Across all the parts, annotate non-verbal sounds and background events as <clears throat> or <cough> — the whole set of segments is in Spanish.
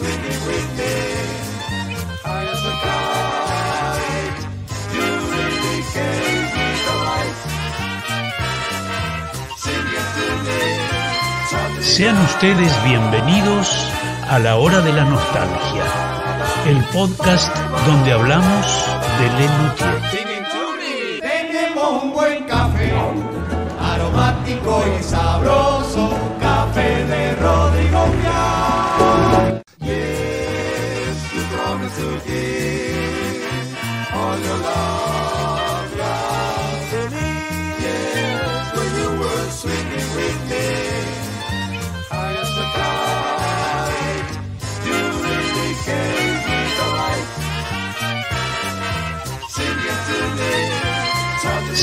You Sean ustedes bienvenidos a la hora de la nostalgia, el podcast donde hablamos de Lenutier. Tenemos un buen café, aromático y sabroso,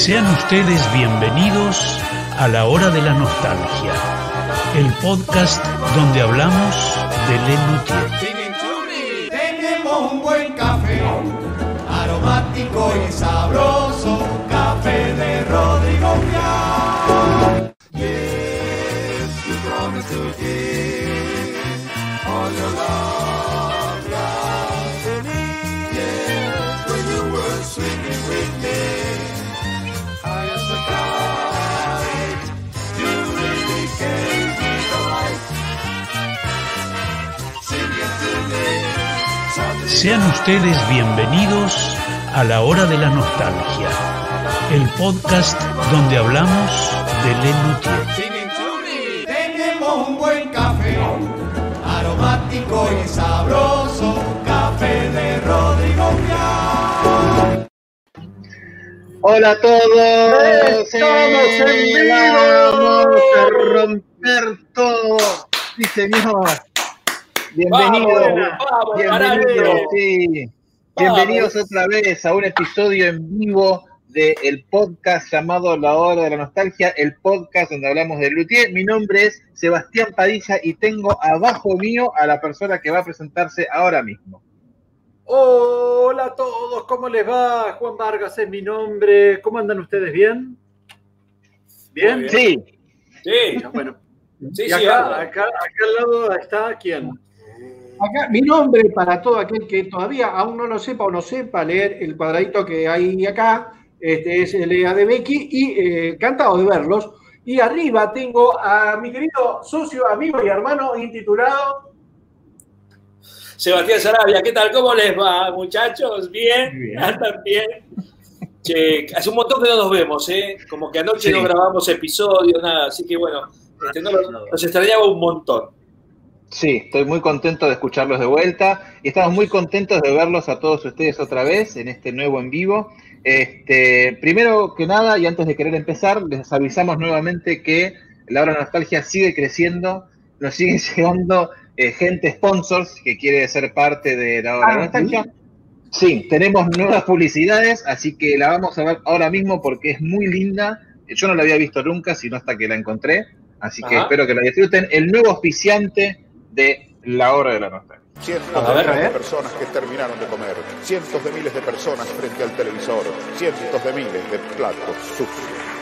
Sean ustedes bienvenidos a la hora de la nostalgia, el podcast donde hablamos de Lenutier. Sean ustedes bienvenidos a la hora de la nostalgia, el podcast donde hablamos de Lenutier. Tenemos un buen café, aromático y sabroso, café de Rodrigo. Hola a todos. ¡Estamos en ¡Eh! vivo! Vamos a romper todo. Sí, señor. Bienvenidos. Vamos, vamos, Bienvenidos, sí. Bienvenidos otra vez a un episodio en vivo del podcast llamado La Hora de la Nostalgia, el podcast donde hablamos de Luthier. Mi nombre es Sebastián Padilla y tengo abajo mío a la persona que va a presentarse ahora mismo. Hola a todos, ¿cómo les va? Juan Vargas es mi nombre. ¿Cómo andan ustedes? ¿Bien? ¿Bien? Sí, Sí, Bueno, sí, y sí. acá, anda. acá, acá al lado está quién. Acá, mi nombre para todo aquel que todavía aún no lo sepa o no sepa leer el cuadradito que hay acá, este es Lea de Becky y eh, encantado de verlos. Y arriba tengo a mi querido socio, amigo y hermano intitulado. Sebastián Sarabia, ¿qué tal? ¿Cómo les va, muchachos? ¿Bien? Bien. ¿Andan bien? Che, hace un montón que no nos vemos, ¿eh? Como que anoche Sí. no grabamos episodios, nada. Así que bueno, este, no los, los extrañaba un montón. Sí, estoy muy contento de escucharlos de vuelta y estamos muy contentos de verlos a todos ustedes otra vez en este nuevo en vivo. Este, primero que nada, y antes de querer empezar, les avisamos nuevamente que la hora de nostalgia sigue creciendo, nos sigue <laughs> llegando eh, gente sponsors que quiere ser parte de la hora de Ah, nostalgia. Sí, tenemos nuevas publicidades, así que la vamos a ver ahora mismo porque es muy linda. Yo no la había visto nunca, sino hasta que la encontré. Así que Ajá. espero que la disfruten. El nuevo auspiciante de la hora de la nostalgia. Cientos de ver, miles de personas que terminaron de comer, cientos de miles de personas frente al televisor, cientos de miles de platos sucios.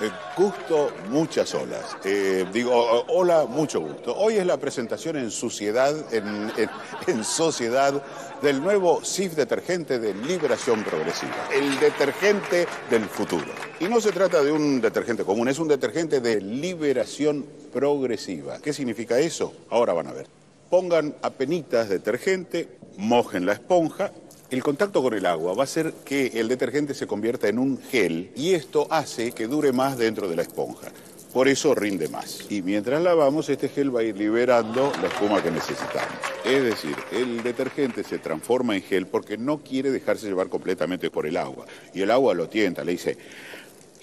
Eh, Gusto, muchas olas. Eh, digo, hola, mucho gusto. Hoy es la presentación en suciedad, en, en- en sociedad, del nuevo SIF detergente de liberación progresiva. El detergente del futuro. Y no se trata de un detergente común, es un detergente de liberación progresiva. ¿Qué significa eso? Ahora van a ver. Pongan apenitas detergente, mojen la esponja el contacto con el agua va a hacer que el detergente se convierta en un gel y esto hace que dure más dentro de la esponja. Por eso rinde más. Y mientras lavamos, este gel va a ir liberando la espuma que necesitamos. Es decir, el detergente se transforma en gel porque no quiere dejarse llevar completamente por el agua. Y el agua lo tienta, le dice,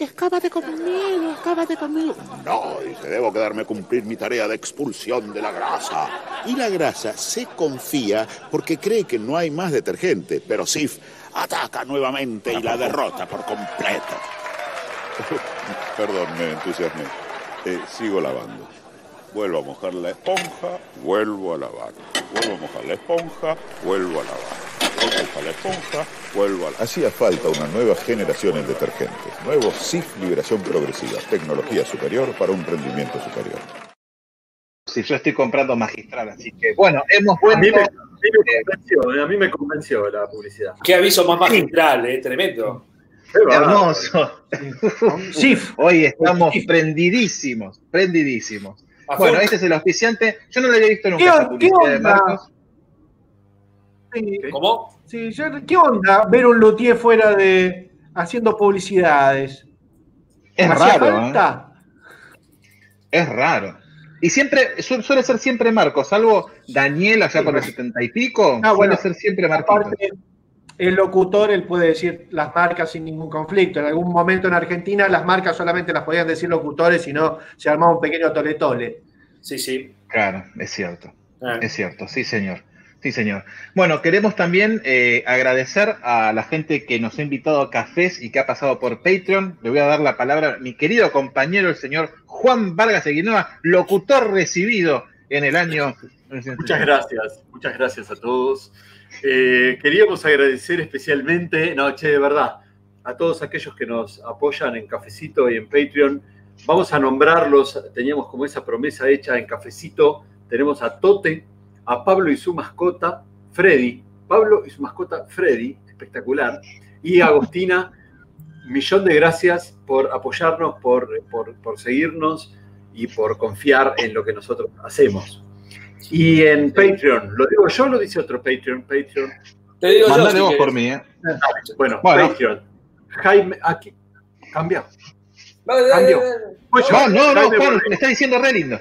Escápate conmigo, escápate conmigo. No, dice, debo quedarme a cumplir mi tarea de expulsión de la grasa. Y la grasa se confía porque cree que no hay más detergente, pero Sif ataca nuevamente y la derrota por completo. <laughs> Perdón, me entusiasmé. Eh, sigo lavando. Vuelvo a mojar la esponja, vuelvo a lavar. Vuelvo a mojar la esponja, vuelvo a lavar. Vuelvo a mojar la esponja, vuelvo a lavar. Hacía falta una nueva generación en detergentes. Nuevo SIF Liberación Progresiva. Tecnología superior para un rendimiento superior. si yo estoy comprando magistral, así que bueno, hemos A mí, vuelto. me, a mí me convenció, eh, a mí me convenció la publicidad. Qué aviso más magistral, eh, tremendo. Hermoso. <laughs> SIF. Hoy estamos prendidísimos, prendidísimos. Bueno, este es el auspiciante. Yo no lo había visto nunca ¿Qué esta on- qué publicidad de onda? Marcos. Sí, ¿Cómo? sí, yo- ¿Qué onda ver un luthier fuera de haciendo publicidades? Es ¿Hacía raro, ¿eh? falta? Es raro. Y siempre, su- suele ser siempre Marcos, salvo Daniel allá por los setenta y pico, Ah, bueno. suele ser siempre Marcos. Aparte, el locutor, él puede decir las marcas sin ningún conflicto. En algún momento en Argentina las marcas solamente las podían decir locutores y no se armaba un pequeño tole-tole. Sí, sí. Claro, es cierto. Ah. Es cierto, sí señor. Sí señor. Bueno, queremos también eh, agradecer a la gente que nos ha invitado a cafés y que ha pasado por Patreon. Le voy a dar la palabra a mi querido compañero, el señor Juan Vargas Eguinoa, locutor recibido en el año... Muchas gracias, muchas gracias a todos. Eh, queríamos agradecer especialmente, no, che, de verdad, a todos aquellos que nos apoyan en Cafecito y en Patreon. Vamos a nombrarlos, teníamos como esa promesa hecha en Cafecito. Tenemos a Tote, a Pablo y su mascota, Freddy. Pablo y su mascota, Freddy, espectacular. Y a <laughs> Agostina, millón de gracias por apoyarnos, por, por, por seguirnos y por confiar en lo que nosotros hacemos. Y en Patreon, lo digo yo, lo dice otro Patreon, Patreon. Te digo yo. Si vos por mí, ¿eh? Bueno, Bueno. Patreon. Jaime, aquí, cambia. Dale. Pues yo, No, no, no, Juan, me está diciendo re lindo.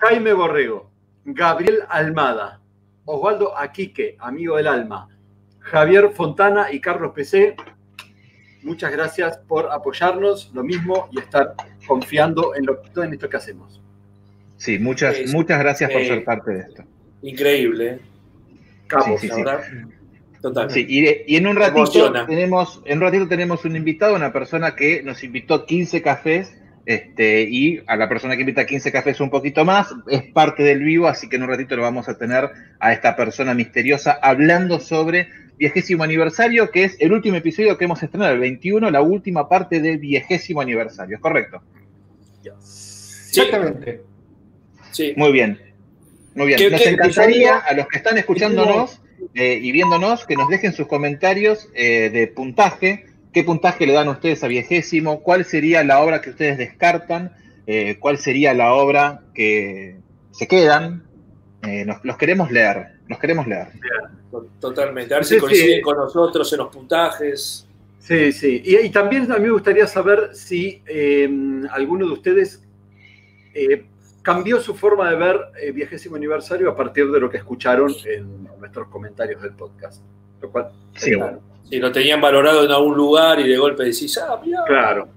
Jaime Borrego, Gabriel Almada, Osvaldo Aquique, amigo del alma, Javier Fontana y Carlos PC. Muchas gracias por apoyarnos, lo mismo, y estar confiando en, lo, en esto que hacemos. Sí, muchas, Es- muchas gracias por eh, ser parte de esto. Increíble. eh. Capos. Sí, La sí. verdad. Total. Sí, y, y en un ratito Emociona. tenemos, en un ratito tenemos un invitado, una persona que nos invitó 15 cafés, este, y a la persona que invita 15 cafés un poquito más, es parte del vivo, así que en un ratito lo vamos a tener a esta persona misteriosa hablando sobre viejésimo aniversario, que es el último episodio que hemos estrenado, el 21, la última parte del viejésimo aniversario, ¿es correcto? Sí, Exactamente. sí. Muy bien. Muy bien. ¿Qué- Nos encantaría a los que están escuchándonos eh, y viéndonos que nos dejen sus comentarios eh, de puntaje. ¿Qué puntaje le dan ustedes a Viejésimo? ¿Cuál sería la obra que ustedes descartan? Eh, ¿Cuál sería la obra que se quedan? Eh, nos- los queremos leer. Los queremos leer. Totalmente. A ver Sí, si coinciden sí. con nosotros en los puntajes. Sí, sí. Y, y también a mí me gustaría saber si eh, alguno de ustedes eh, cambió su forma de ver eh, Viejésimo Aniversario a partir de lo que escucharon en nuestros comentarios del podcast. Lo cual, Sí. claro. Si lo tenían valorado en algún lugar y de golpe decís, ah, mira. claro.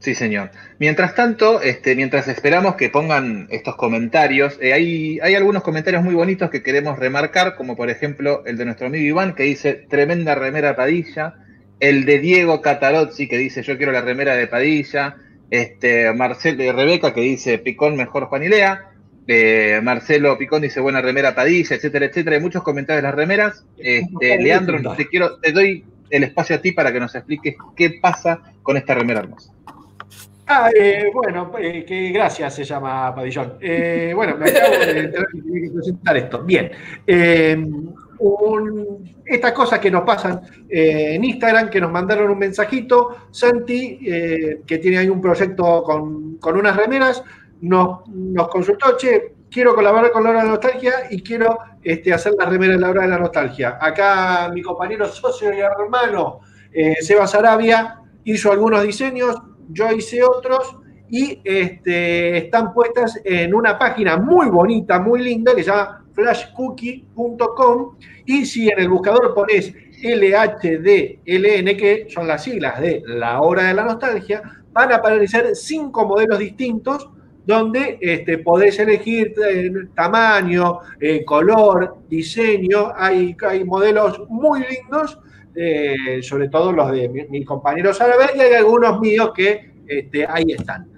Sí, señor. Mientras tanto, este, mientras esperamos que pongan estos comentarios, eh, hay, hay algunos comentarios muy bonitos que queremos remarcar, como por ejemplo el de nuestro amigo Iván, que dice tremenda remera Padilla, el de Diego Catarozzi, que dice yo quiero la remera de Padilla, este, Marcelo y Rebeca, que dice Picón mejor Juan y Lea, eh, Marcelo Picón dice buena remera Padilla, etcétera, etcétera. Hay muchos comentarios de las remeras. Este, Leandro, te quiero, te doy el espacio a ti para que nos expliques qué pasa con esta remera hermosa. Ah, eh, bueno, eh, que gracias se llama Padillón. Eh, bueno, me acabo de presentar esto. Bien. Un- estas cosas que nos pasan en Instagram, que nos mandaron un mensajito, Santi, que tiene ahí un proyecto con, con unas remeras, nos, consultó, che, quiero colaborar con la hora de la nostalgia y quiero este, hacer la remera de la hora de la nostalgia. Acá mi compañero socio y hermano, eh, Seba Sarabia, hizo algunos diseños, yo hice otros y este, están puestas en una página muy bonita, muy linda, que se llama flashcookie.com y si en el buscador pones LHDLN, que son las siglas de la hora de la nostalgia, van a aparecer cinco modelos distintos donde este, podés elegir eh, tamaño, eh, color, diseño. Hay, hay modelos muy lindos, eh, sobre todo los de mi, mi compañero Sarabia, y hay algunos míos que este, ahí están.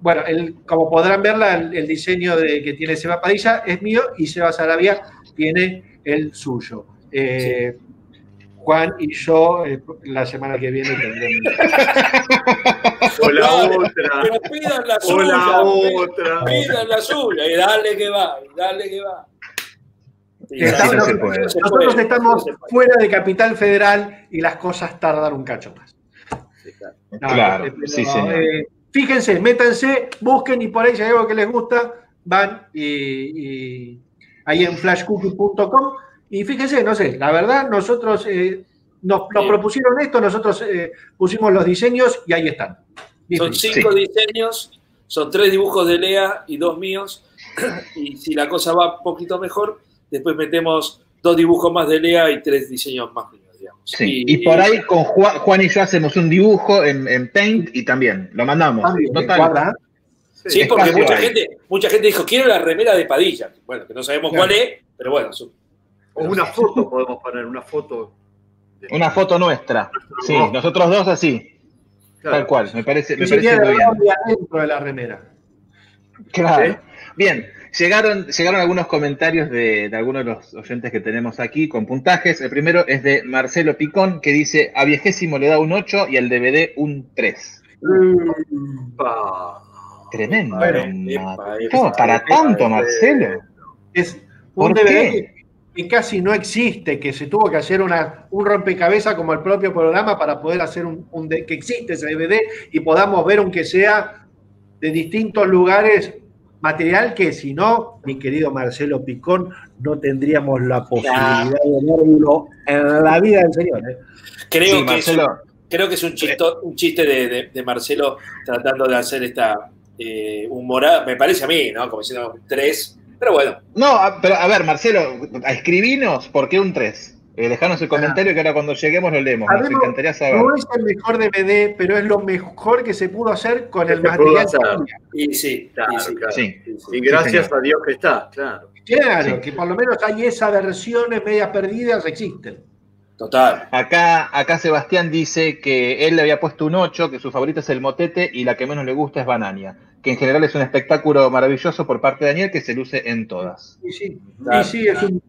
Bueno, como podrán ver, la- el diseño de, que tiene Seba Padilla es mío y Seba Sarabia tiene el suyo. Juan y yo eh, la semana que viene tendremos. <laughs> O la otra. Pero pidan la O la suya. otra. Pidan la suya. Y dale que va, y dale que va. Y Estamos- no se puede. no se Nosotros puede, estamos no se puede. fuera de Capital Federal y las cosas tardan un cacho más. Sí, claro. No, Claro, eh, pero, sí, señor. eh, fíjense, métanse, busquen y por ahí si hay algo que les gusta, van y, y ahí en flashcookie.com y fíjense, no sé, la verdad, nosotros eh, nos, propusieron esto, nosotros eh, pusimos los diseños y ahí están. Son cinco diseños, son tres dibujos de Lea y dos míos. <clears throat> Y si la cosa va un poquito mejor, después metemos dos dibujos más de Lea y tres diseños más míos, digamos. Sí. Y por ahí con Juan, Juan y yo hacemos un dibujo en, en Paint y también lo mandamos. Total. cuadra. Sí, porque mucha gente, mucha gente dijo, quiero la remera de Padilla. Bueno, que no sabemos Claro. cuál es, pero bueno. su- O una foto podemos poner, una foto. de- Una foto nuestra. Sí, nosotros dos así. Claro. Tal cual. Me parece, me parece muy bien. de adentro de la remera. Claro. ¿Sí? Bien, llegaron, llegaron algunos comentarios de, de algunos de los oyentes que tenemos aquí con puntajes. El primero es de Marcelo Picón, que dice, a viejésimo le da un 8 y al DVD un 3. Pa. Tremendo. Bueno, epa, Mateo, epa, para epa, tanto, epa. Marcelo. Es ¿Por un DVD qué? Que, casi no existe, que se tuvo que hacer una, un rompecabezas como el propio programa para poder hacer un, un que existe ese DVD y podamos ver aunque sea de distintos lugares material que si no, mi querido Marcelo Picón, no tendríamos la posibilidad de verlo en la vida del señor. ¿eh? Creo, Sí, que es, Marcelo. creo que es un, chisto- un chiste de, de- de Marcelo tratando de hacer esta eh, humorada, me parece a mí, ¿no? Como diciendo un 3, pero bueno. No, a- pero a ver, Marcelo, escribinos por qué un 3. Eh, dejanos el comentario que ahora cuando lleguemos lo leemos. Nos Sabemos, encantaría saber. No es el mejor DVD, pero es lo mejor que se pudo hacer con el material. Y sí, Claro, y sí. claro. Sí. Sí, sí. Y gracias señor. a Dios que está, claro. Claro, Sí. que por lo menos hay esas versiones medias perdidas, existen. Total. Acá, acá Sebastián dice que él le había puesto un 8, que su favorita es el motete y la que menos le gusta es Banania. Que en general es un espectáculo maravilloso por parte de Daniel que se luce en todas. Y sí, Claro. y sí, es un,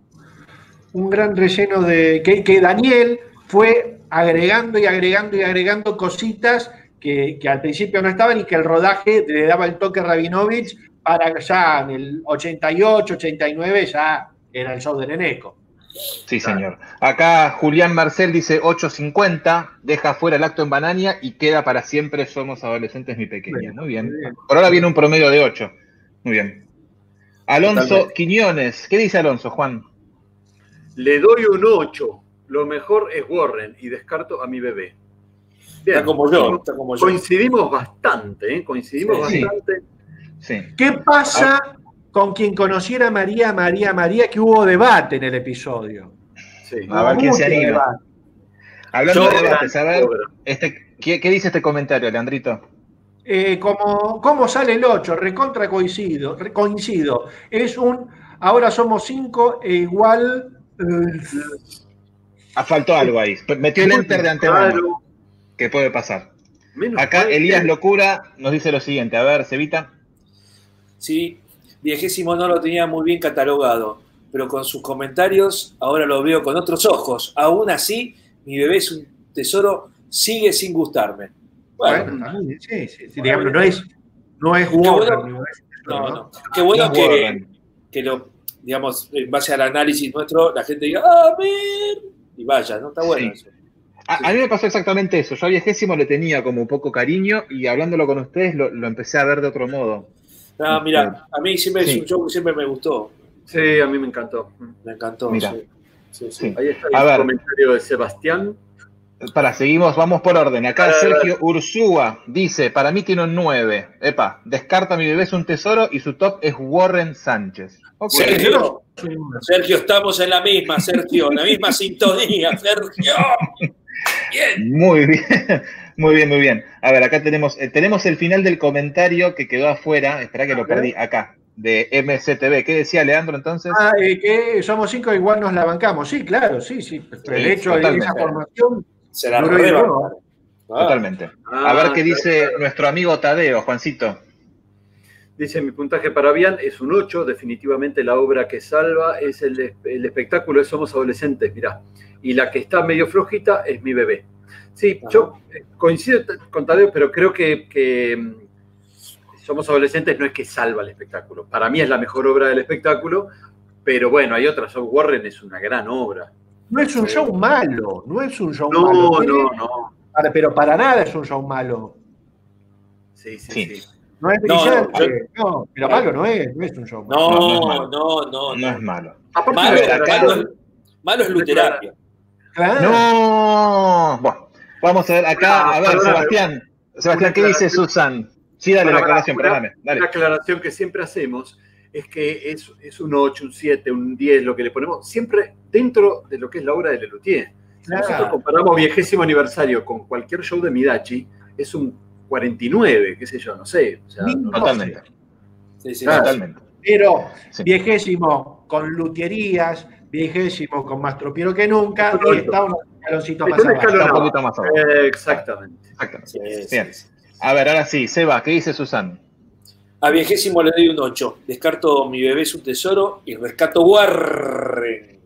un gran relleno de. Que, que Daniel fue agregando y agregando y agregando cositas que, que al principio no estaban y que el rodaje le daba el toque Rabinovich para ya en el 88, 89 ya era el show de Neneco. Sí, señor. Acá Julián Marcel dice 8.50, deja fuera el acto en Banania y queda para siempre Somos Adolescentes Mi Pequeña. Muy bien. Muy bien. Por ahora viene un promedio de 8. Muy bien. Alonso Totalmente. Quiñones. ¿Qué dice Alonso, Juan? Le doy un 8. Lo mejor es Warren y descarto a mi bebé. Bien. Está como yo, está como yo. Coincidimos bastante, ¿eh? Coincidimos Sí. bastante. Sí. ¿Qué pasa con quien conociera a María, María, María, que hubo debate en el episodio? Sí. A ver quién se Mucho anima. debate. Hablando de debates, a ver, este, ¿qué, qué dice este comentario, Leandrito? Eh, como, ¿Cómo sale el 8? Recontra coincido, re- coincido. Es un, ahora somos 5 e igual... eh, Ah, faltó algo ahí. Metió el enter de antemano, que puede pasar. Menos Acá Elías Locura nos dice lo siguiente. A ver, Cevita. Sí, Viejésimo no lo tenía muy bien catalogado, pero con sus comentarios ahora lo veo con otros ojos. Aún así, mi bebé es un tesoro, sigue sin gustarme. Bueno, sí, sí, sí, digamos, no es, no es bueno. no no. Qué bueno No, que, que lo, digamos, en base al análisis nuestro, la gente diga, ¡ah, ver! Y vaya, ¿no? Está bueno Sí. eso. A, a mí me pasó exactamente eso. Yo a Viejésimo le tenía como un poco cariño y hablándolo con ustedes lo, lo empecé a ver de otro modo. No, mira, a mí siempre Sí. es un show que siempre me gustó. Sí, a mí me encantó. Me encantó. Mira. sí. Sí, sí. Sí. Ahí está A el ver. comentario de Sebastián. Para, seguimos, vamos por orden. Acá Ah. Sergio Ursúa dice, para mí tiene un 9. Epa, descarta mi bebé es un tesoro y su top es Warren Sánchez. Ok. Sergio, Sergio, estamos en la misma, Sergio, en la misma sintonía, Sergio. <laughs> Bien. Muy bien, muy bien, muy bien. A ver, acá tenemos, eh, tenemos el final del comentario que quedó afuera. Espera que lo perdí. Acá, de MCTV. ¿Qué decía Leandro entonces? Ah, eh, que somos 5 igual nos la bancamos. Sí, claro, sí, sí. El hecho de totalmente. esa formación. Se la Duro y reba. duro. Ah, Totalmente. Ah, A ver qué dice claro. nuestro amigo Tadeo, Juancito. Dice, mi puntaje para Bian es un 8, definitivamente la obra que salva es el, el espectáculo de Somos Adolescentes, mirá. y la que está medio flojita es mi bebé. Sí, Ajá. yo eh, coincido con Tadeo, pero creo que, que, mm, Somos Adolescentes no es que salva el espectáculo. Para mí es la mejor obra del espectáculo, pero bueno, hay otras. Warren es una gran obra. No es un show malo, no es un show No, malo. no, no. para- pero para nada es un show malo. Sí, sí, Sí. sí. No es No, brillante. No, pero malo no es, no es un show malo. No, no es No, no, no. No es malo. Aparte, Malo, malo, malo es luterapia. Claro. No. Bueno, vamos a ver acá. A ver, Perdóname. Sebastián. Sebastián, ¿qué Una dice. Susan? Sí, dale la aclaración, una- perdóname. Dale. Una aclaración que siempre hacemos es que es, es un 8, un 7, un 10, lo que le ponemos, siempre dentro de lo que es la obra de Lelutier. Si Claro. nosotros comparamos vigésimo aniversario con cualquier show de Midachi, es un 49, qué sé yo, no sé. O sea, Mil no- Totalmente. Sí, sí, Claro. Totalmente. Pero Sí. viejésimo con luterías, viejésimo con más tropiero que nunca, y está un escaloncito Está más un abajo. escalón Está un abajo. poquito más abajo. Eh, exactamente. Exactamente. Sí, sí, Bien. sí. A ver, ahora sí, Seba, ¿qué dice Susan? A viejésimo le doy un 8. Descarto mi bebé es un tesoro y rescato Warren.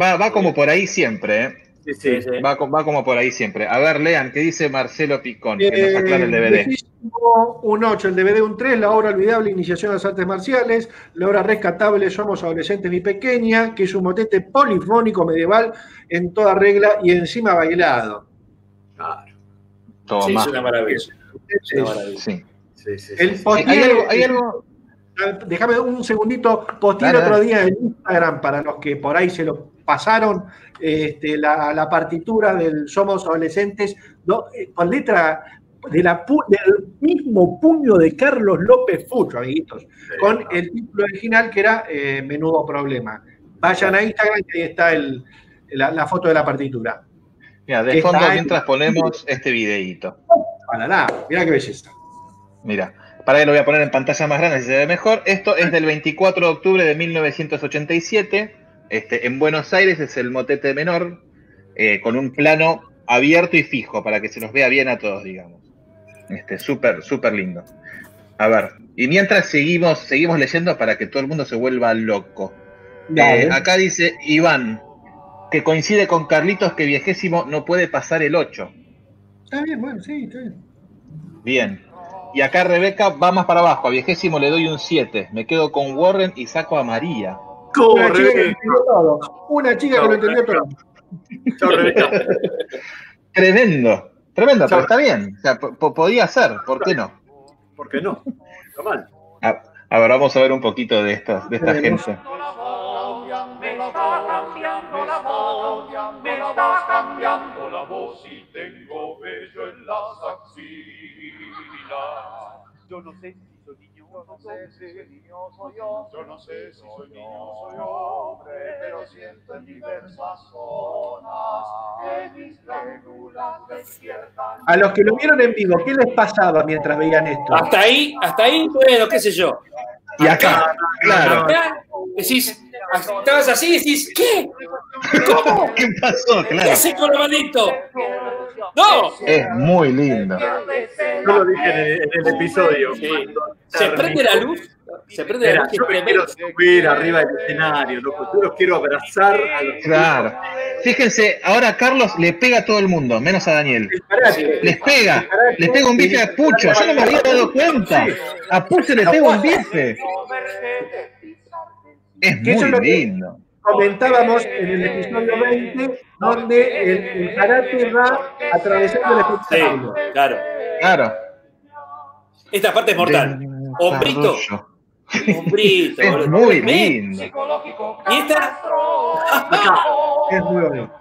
Va, va como por ahí siempre, ¿eh? Sí, sí. Sí, sí. Va, co- va como por ahí siempre. A ver, lean, ¿qué dice Marcelo Picón? Que nos aclara el DVD. Viejísimo, un 8, el DVD un 3, la obra olvidable Iniciación a las Artes Marciales, la obra rescatable Somos Adolescentes Mi Pequeña, que es un motete polifónico medieval en toda regla y encima bailado. Claro. Sí, es una maravilla. Es una maravilla. Sí. Sí, sí, El sí. post- ¿Hay algo, hay algo? Déjame un segundito, posteé el Dale, otro día en Instagram para los que por ahí se lo pasaron este, la, la partitura del Somos Adolescentes ¿no? Eh, con letra de la pu- del mismo puño de Carlos López Fucho, amiguitos, con el título original que era eh, Menudo Problema. Vayan a Instagram que ahí está el- la, la foto de la partitura. Mira, de ¿Qué fondo mientras ponemos este videíto. Para nada, mira qué belleza. Mira, para que lo voy a poner en pantalla más grande si se ve mejor. Esto es del 24 de octubre de 1987. Este, en Buenos Aires es el motete menor, eh, con un plano abierto y fijo para que se los vea bien a todos, digamos. Este, súper, súper lindo. A ver, y mientras seguimos, seguimos leyendo para que todo el mundo se vuelva loco. Eh, acá dice Iván, que coincide con Carlitos que viejésimo no puede pasar el 8. Está bien, bueno, sí, está bien. Bien. Y acá Rebeca va más para abajo. A viejésimo le doy un 7. Me quedo con Warren y saco a María. Una chica que lo entendió todo. Una chica que lo entendió todo. Tremendo. Tremendo, pero está bien. O sea, po- po- podía ser, ¿por qué no? ¿Por qué no? Está mal. A, a ver, vamos a ver un poquito de esta, de esta gente. Me está cambiando la voz, me está cambiando la voz y tengo vello en las axilas. Yo no sé si soy niño o no sé si niño soy yo. Yo no sé si soy niño o soy hombre, pero siento en diversas zonas que mis glándulas despiertan. A los que lo vieron en vivo, ¿qué les pasaba mientras veían esto? Hasta ahí, hasta ahí, bueno, qué sé yo. Y acá, claro. Acá decís, estabas así y decís, ¿qué? ¿Cómo? <laughs> ¿Qué pasó? ¿Qué Claro. hace con maldito? ¡No! Es muy lindo. Yo lo dije en el, en el episodio. Sí. Se prende la luz, se prende la Mira, yo me quiero subir arriba del escenario, loco. Yo los quiero abrazar a los Claro. Fíjense, ahora Carlos le pega a todo el mundo, menos a Daniel. Les pega, les pega un bife a Pucho. Yo no me había dado cuenta. A Pucho le pega un bife. Es muy lindo. Comentábamos en el episodio 20, donde el, el karate va atravesando el Sí, espectáculo. claro. Claro. Esta parte es mortal. Hombrito. Hombrito. Es muy lindo. Y esta, Es muy bonito.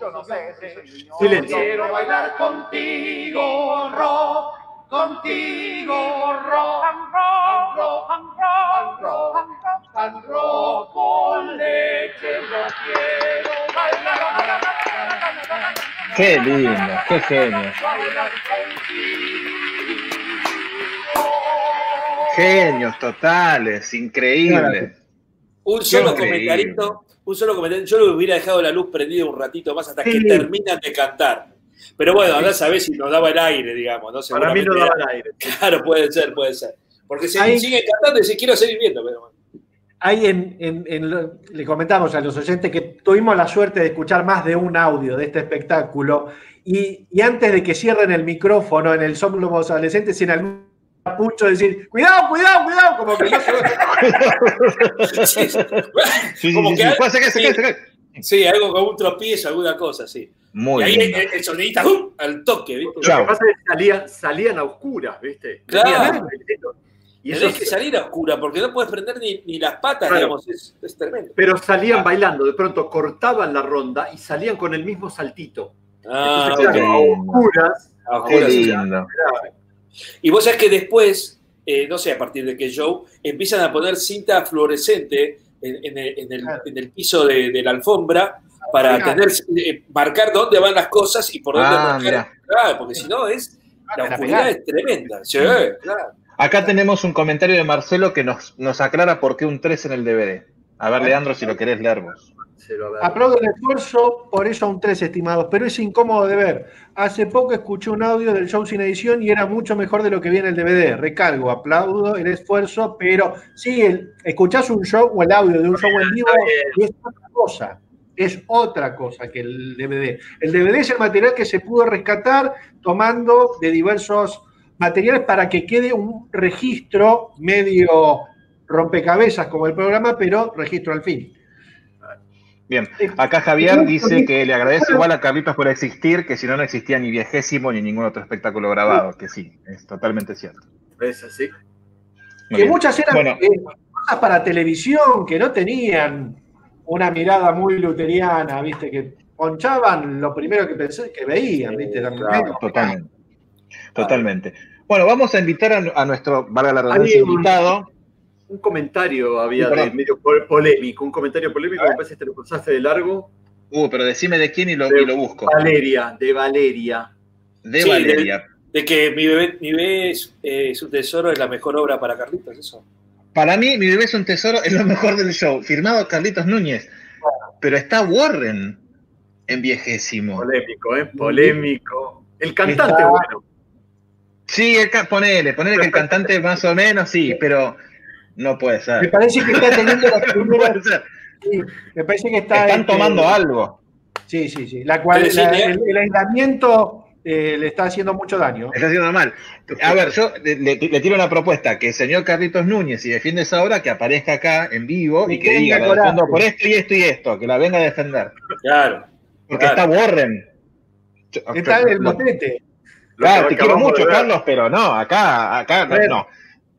Yo no sé si soy niño. Silencio. Quiero bailar contigo, rock, contigo, rock, rock, rock, rock, rock, rock, rock con leche. Yo quiero bailar, Qué lindo, qué genio. bailar Genios totales, increíbles. un solo increíble. comentarito, un solo comentario. Yo le hubiera dejado la luz prendida un ratito más hasta que terminan de cantar. Pero bueno, andá a saber si nos daba el aire, digamos, ¿no? Para mí no daba el aire. <laughs> Claro, puede ser, puede ser. Porque se Ahí- siguen cantando y se quiero seguir viendo, pero bueno. hay en, en- en lo- le comentamos a los oyentes que tuvimos la suerte de escuchar más de un audio de este espectáculo y, y antes de que cierren el micrófono en el Somos Adolescentes, en algún pucho decir, cuidado, cuidado, cuidado, como que no se <laughs> Sí, Sí, sí, Como sí, que se sí. algo con un tropiezo, alguna cosa, sí. Muy y ahí lindo. el, el sonidista al toque, ¿viste? Lo que pasa es que salían, salían a oscuras, ¿viste? Claro. Y eso Tenés que salir a oscura porque no puedes prender ni, ni las patas, Claro. digamos, es, es tremendo. Pero salían bailando, de pronto cortaban la ronda y salían con el mismo saltito. Ah, Entonces, ok. claro, a oscuras, A Qué oscuras, sí. lindo. Y vos sabés que después, eh, no sé a partir de qué show, empiezan a poner cinta fluorescente en, en el, en el- Claro. en el piso de, de la alfombra para tener, eh, marcar dónde van las cosas y por dónde Ah, marcar. mira. Claro, porque si no es. La la oscuridad es tremenda. Sí, claro. Acá tenemos un comentario de Marcelo que nos, nos aclara por qué un 3 en el DVD. A ver, Leandro, si lo querés leer vos. a. Aplaudo el esfuerzo, por eso un 3, estimados, pero es incómodo de ver. Hace poco escuché un audio del show sin edición y era mucho mejor de lo que viene el DVD. Recargo, aplaudo el esfuerzo, pero sí, el, escuchás un show o el audio de un show en vivo y es otra cosa. Es otra cosa que el DVD. El DVD es el material que se pudo rescatar tomando de diversos materiales para que quede un registro medio rompecabezas como el programa, pero registro al fin. Bien, acá Javier dice que le agradece igual a Carlitos por existir, que si no, no existía ni viejésimo ni ningún otro espectáculo grabado, que sí, es totalmente cierto. ¿Ves así? Muy que bien. muchas eran Bueno. eh, cosas para televisión que no tenían una mirada muy luteriana, viste, que ponchaban lo primero que pensé, que veían, viste, eran claro, Totalmente. Totalmente. Bueno, vamos a invitar a, a nuestro, valga la redundancia, invitado. Un comentario había Sí, de medio pol- polémico, un comentario polémico, me parece que te lo pasaste de largo. Uh, pero decime de quién y lo, y lo busco. Valeria, de Valeria. De Sí, Valeria. De que mi bebé, mi bebé es, eh, es un tesoro, es la mejor obra para Carlitos, eso. Para mí, mi bebé es un tesoro, es lo mejor del show. Firmado Carlitos Núñez. Pero está Warren en viejésimo. Polémico, ¿eh? Polémico. El cantante, Está- bueno. Sí, el ponele, ponele que el cantante más o menos, sí, pero no puede Me ser. parece que está teniendo las <laughs> No primeras. sí, me parece que está. Están este, tomando algo. Sí, sí, sí. La cual, la- el, el aislamiento eh, le está haciendo mucho daño. Está haciendo mal. A ver, yo le, tiro una propuesta, que el señor Carlitos Núñez, si defiende esa obra, que aparezca acá en vivo Me y que diga, la coraje. defiendo por esto y esto y esto, que la venga a defender. Claro. Porque Claro. está Warren. Está en el motete. Claro, te quiero de mucho. Carlos, pero no, acá, acá, no. Ver. no.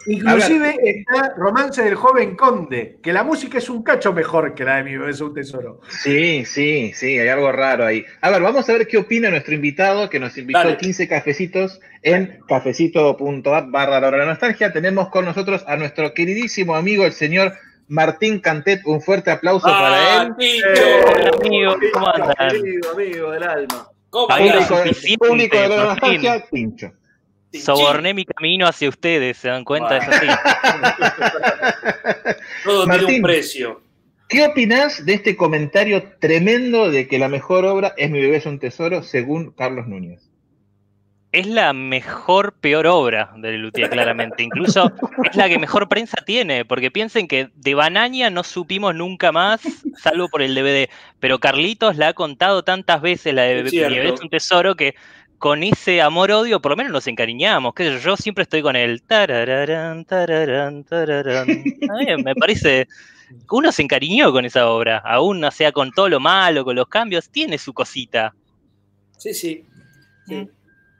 Inclusive está Romance del Joven Conde, que la música es un cacho mejor que la de mi bebé es un tesoro. Sí, sí, sí, hay algo raro ahí. A ver, vamos a ver qué opina nuestro invitado, que nos invitó Dale. 15 cafecitos en cafecito.app barra la hora de la nostalgia. Tenemos con nosotros a nuestro queridísimo amigo, el señor Martín Cantet. Un fuerte aplauso para ¡Ah, él. Hola, amigo, ¿cómo? Querido amigo del alma. ¿Cómo? Público, público de la nostalgia, pincho. Soborné mi camino hacia ustedes, ¿se dan cuenta? Es así. <laughs> Todo tiene Martín. un precio. ¿Qué opinás de este comentario tremendo de que la mejor obra es Mi bebé es un tesoro, según Carlos Núñez? Es la mejor, peor obra de Lelutier, claramente. Incluso es la que mejor prensa tiene, porque piensen que de Banania no supimos nunca más, salvo por el DVD. Pero Carlitos la ha contado tantas veces, la de Mi bebé es un tesoro, que con ese amor-odio por lo menos nos encariñamos. qué sé yo, siempre estoy con el tararán, tararán. Me parece... Uno se encariñó con esa obra, aún, o sea, con todo lo malo, con los cambios, tiene su cosita. Sí, sí. sí. Mm.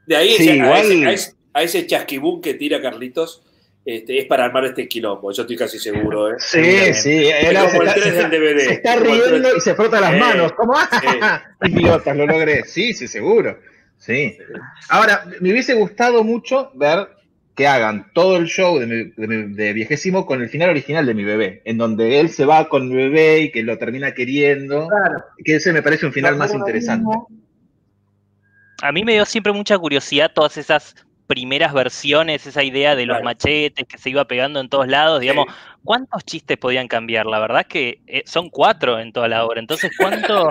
De ahí Sí, a, ese, a ese- a ese chasquibún que tira Carlitos este, es para armar este quilombo, yo estoy casi seguro. ¿eh? Sí, sí. Él como el se, 3 está, del DVD. se está riendo 3. y se frota las Sí. manos. ¿Cómo? <laughs> Idiotas, lo logré. Sí, sí, seguro. Sí. Ahora, me hubiese gustado mucho ver que hagan todo el show de, mi- de mi- de viejésimo con el final original de mi bebé, en donde él se va con mi bebé y que lo termina queriendo. Claro. Que ese me parece un final más interesante. A mí me dio siempre mucha curiosidad todas esas primeras versiones, esa idea de los Claro. machetes que se iba pegando en todos lados, digamos, ¿cuántos chistes podían cambiar? La verdad es que eh, son cuatro en toda la obra, entonces ¿cuánto,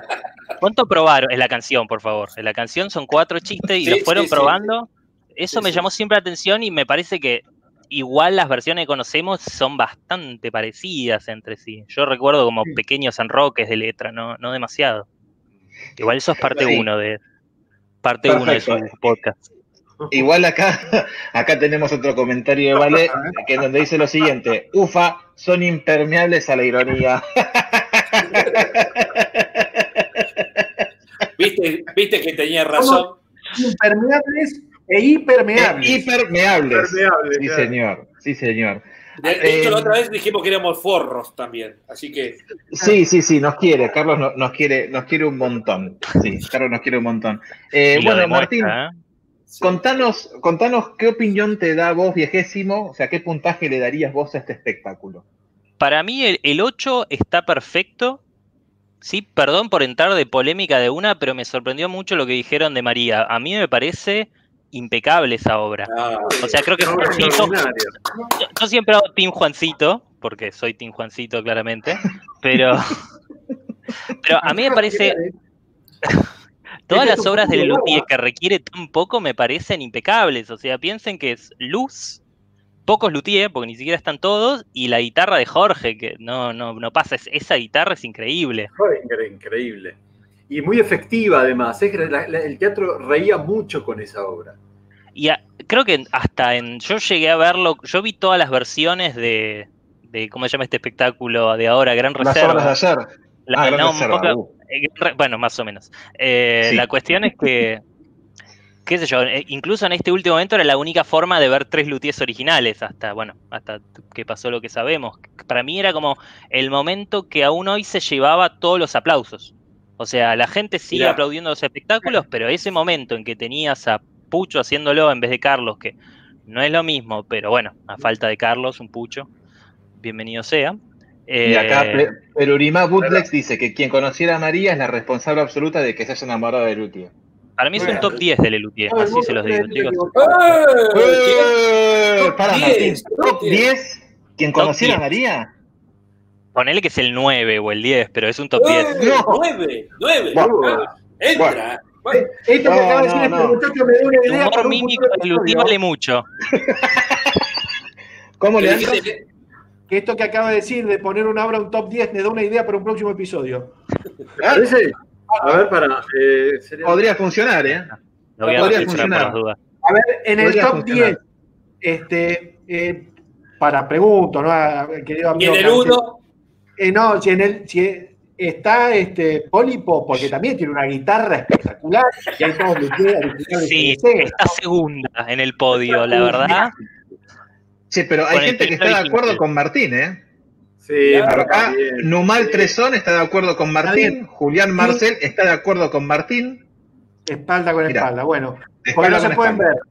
cuánto probaron? Es la canción, por favor, en la canción son cuatro chistes y Sí, los fueron sí, sí. probando. Eso me llamó siempre la atención y me parece que igual las versiones que conocemos son bastante parecidas entre sí. Yo recuerdo como pequeños enroques de letra, no, no demasiado. Igual eso es parte uno de parte uno de su Perfecto. Igual acá, <laughs> acá tenemos otro comentario de Vale, que es donde dice lo siguiente, ufa, son impermeables a la ironía. <laughs> ¿Viste, viste que tenía razón. Impermeables e hipermeables. Hipermeables. Impermeable, Sí, claro. señor, sí, señor. De, de hecho, Eh, la otra vez dijimos que éramos forros también. Así que Sí, sí, sí, nos quiere, Carlos no- nos quiere, nos quiere un montón. Sí, Carlos nos quiere un montón. Eh, bueno, Martín, ¿eh? Contanos, contanos qué opinión te da vos, viejésimo, o sea, qué puntaje le darías vos a este espectáculo. Para mí el, el 8 está perfecto. Sí, perdón por entrar de polémica de una, pero me sorprendió mucho lo que dijeron de María. A mí me parece impecable esa obra. ah, O sea, creo que yo, yo siempre hago Team Juancito, porque soy Team Juancito claramente, pero, <laughs> pero a mí me parece, todas las obras de Lelutier que requiere tan poco me parecen impecables. O sea, piensen que es luz, pocos luthier, porque ni siquiera están todos, y la guitarra de Jorge, que no, no, no pasa, es- esa guitarra es increíble. Increíble. Y muy efectiva además. El teatro reía mucho con esa obra. Y a- creo que hasta en. Yo llegué a verlo. Yo vi todas las versiones de. de ¿Cómo se llama este espectáculo de ahora? Gran Las Reserva. obras de ayer. La- ah, Gran no, Reserva, poco- uh. Bueno, más o menos. Eh, Sí. La cuestión es que. qué sé yo, eh, incluso en este último momento era la única forma de ver tres luthiers originales, hasta, bueno, hasta que pasó lo que sabemos. Para mí era como el momento que aún hoy se llevaba todos los aplausos. O sea, la gente sigue Mirá. aplaudiendo los espectáculos, pero ese momento en que tenías a Pucho haciéndolo en vez de Carlos, que no es lo mismo, pero bueno, a falta de Carlos, un Pucho, bienvenido sea. Y acá Eh, Bootlegs dice que quien conociera a María es la responsable absoluta de que se haya enamorado de Lutier. para mí es un top 10 de Lelutier, el así se los digo, chicos. ¡Eh! Top Para 10, Martín, top top 10. ¿Quien Top conociera a 10. María? Ponele que es el 9 o el 10, pero es un top 10. No. ¡Nueve! ¡Nueve! Bueno. Ah, ¡Entra! Bueno, Esto que No, acaba de no, decir no. este muchacho me da una El idea para humor mímico de vale mucho. <laughs> ¿Cómo le anda? Que- esto que acaba de decir de poner una obra un top 10 me da una idea para un próximo episodio. ¿Te parece? A ver, para. eh, sería- Podría funcionar, ¿eh? Lo voy a Podría funcionar. las dudas. A ver, en el top funcionar. 10, este, eh, para pregunto, ¿no? Querido Y amigo en el Cancel. 1, Eh, no, si en el, si está este Pólipo, porque también tiene una guitarra espectacular, y hay todos Sí, está segunda en el podio, la verdad. Sí, pero hay gente que está de acuerdo con Martín, ¿eh? Sí, Claro, acá, bien. Numal Tresón está de acuerdo con Martín. Julián Marcel está de acuerdo con Martín. Espalda con espalda, bueno. Porque no se pueden espalda. ver.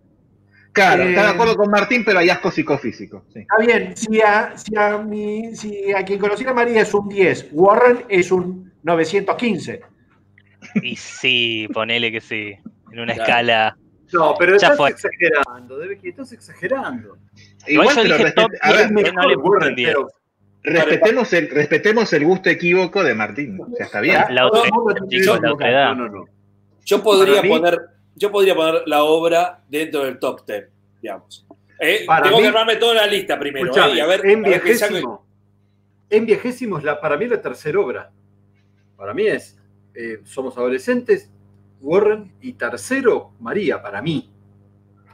Claro, Eh, está de acuerdo con Martín, pero hay asco psicofísico. Sí. Está bien, si a, si a, mi, si a quien conociera a María es un 10, Warren es un 915. Y sí, ponele que sí. En una Claro. escala. No, pero Ya estás fue. exagerando. Debe que estás exagerando. Igual yo dije top a ver, 10, no le puse un 10. pero respetemos, el, respetemos el gusto equívoco de Martín. O sea, está bien. La no, no, no. yo podría mí- poner, yo podría poner la obra dentro del top 10, digamos. Eh, Para tengo mí- que armarme toda la lista primero, Escuchame, eh, y a ver, en viejésimo. En viejésimo es la, para mí la tercera obra. Para mí es eh, Somos Adolescentes, Warren y tercero, María, para mí.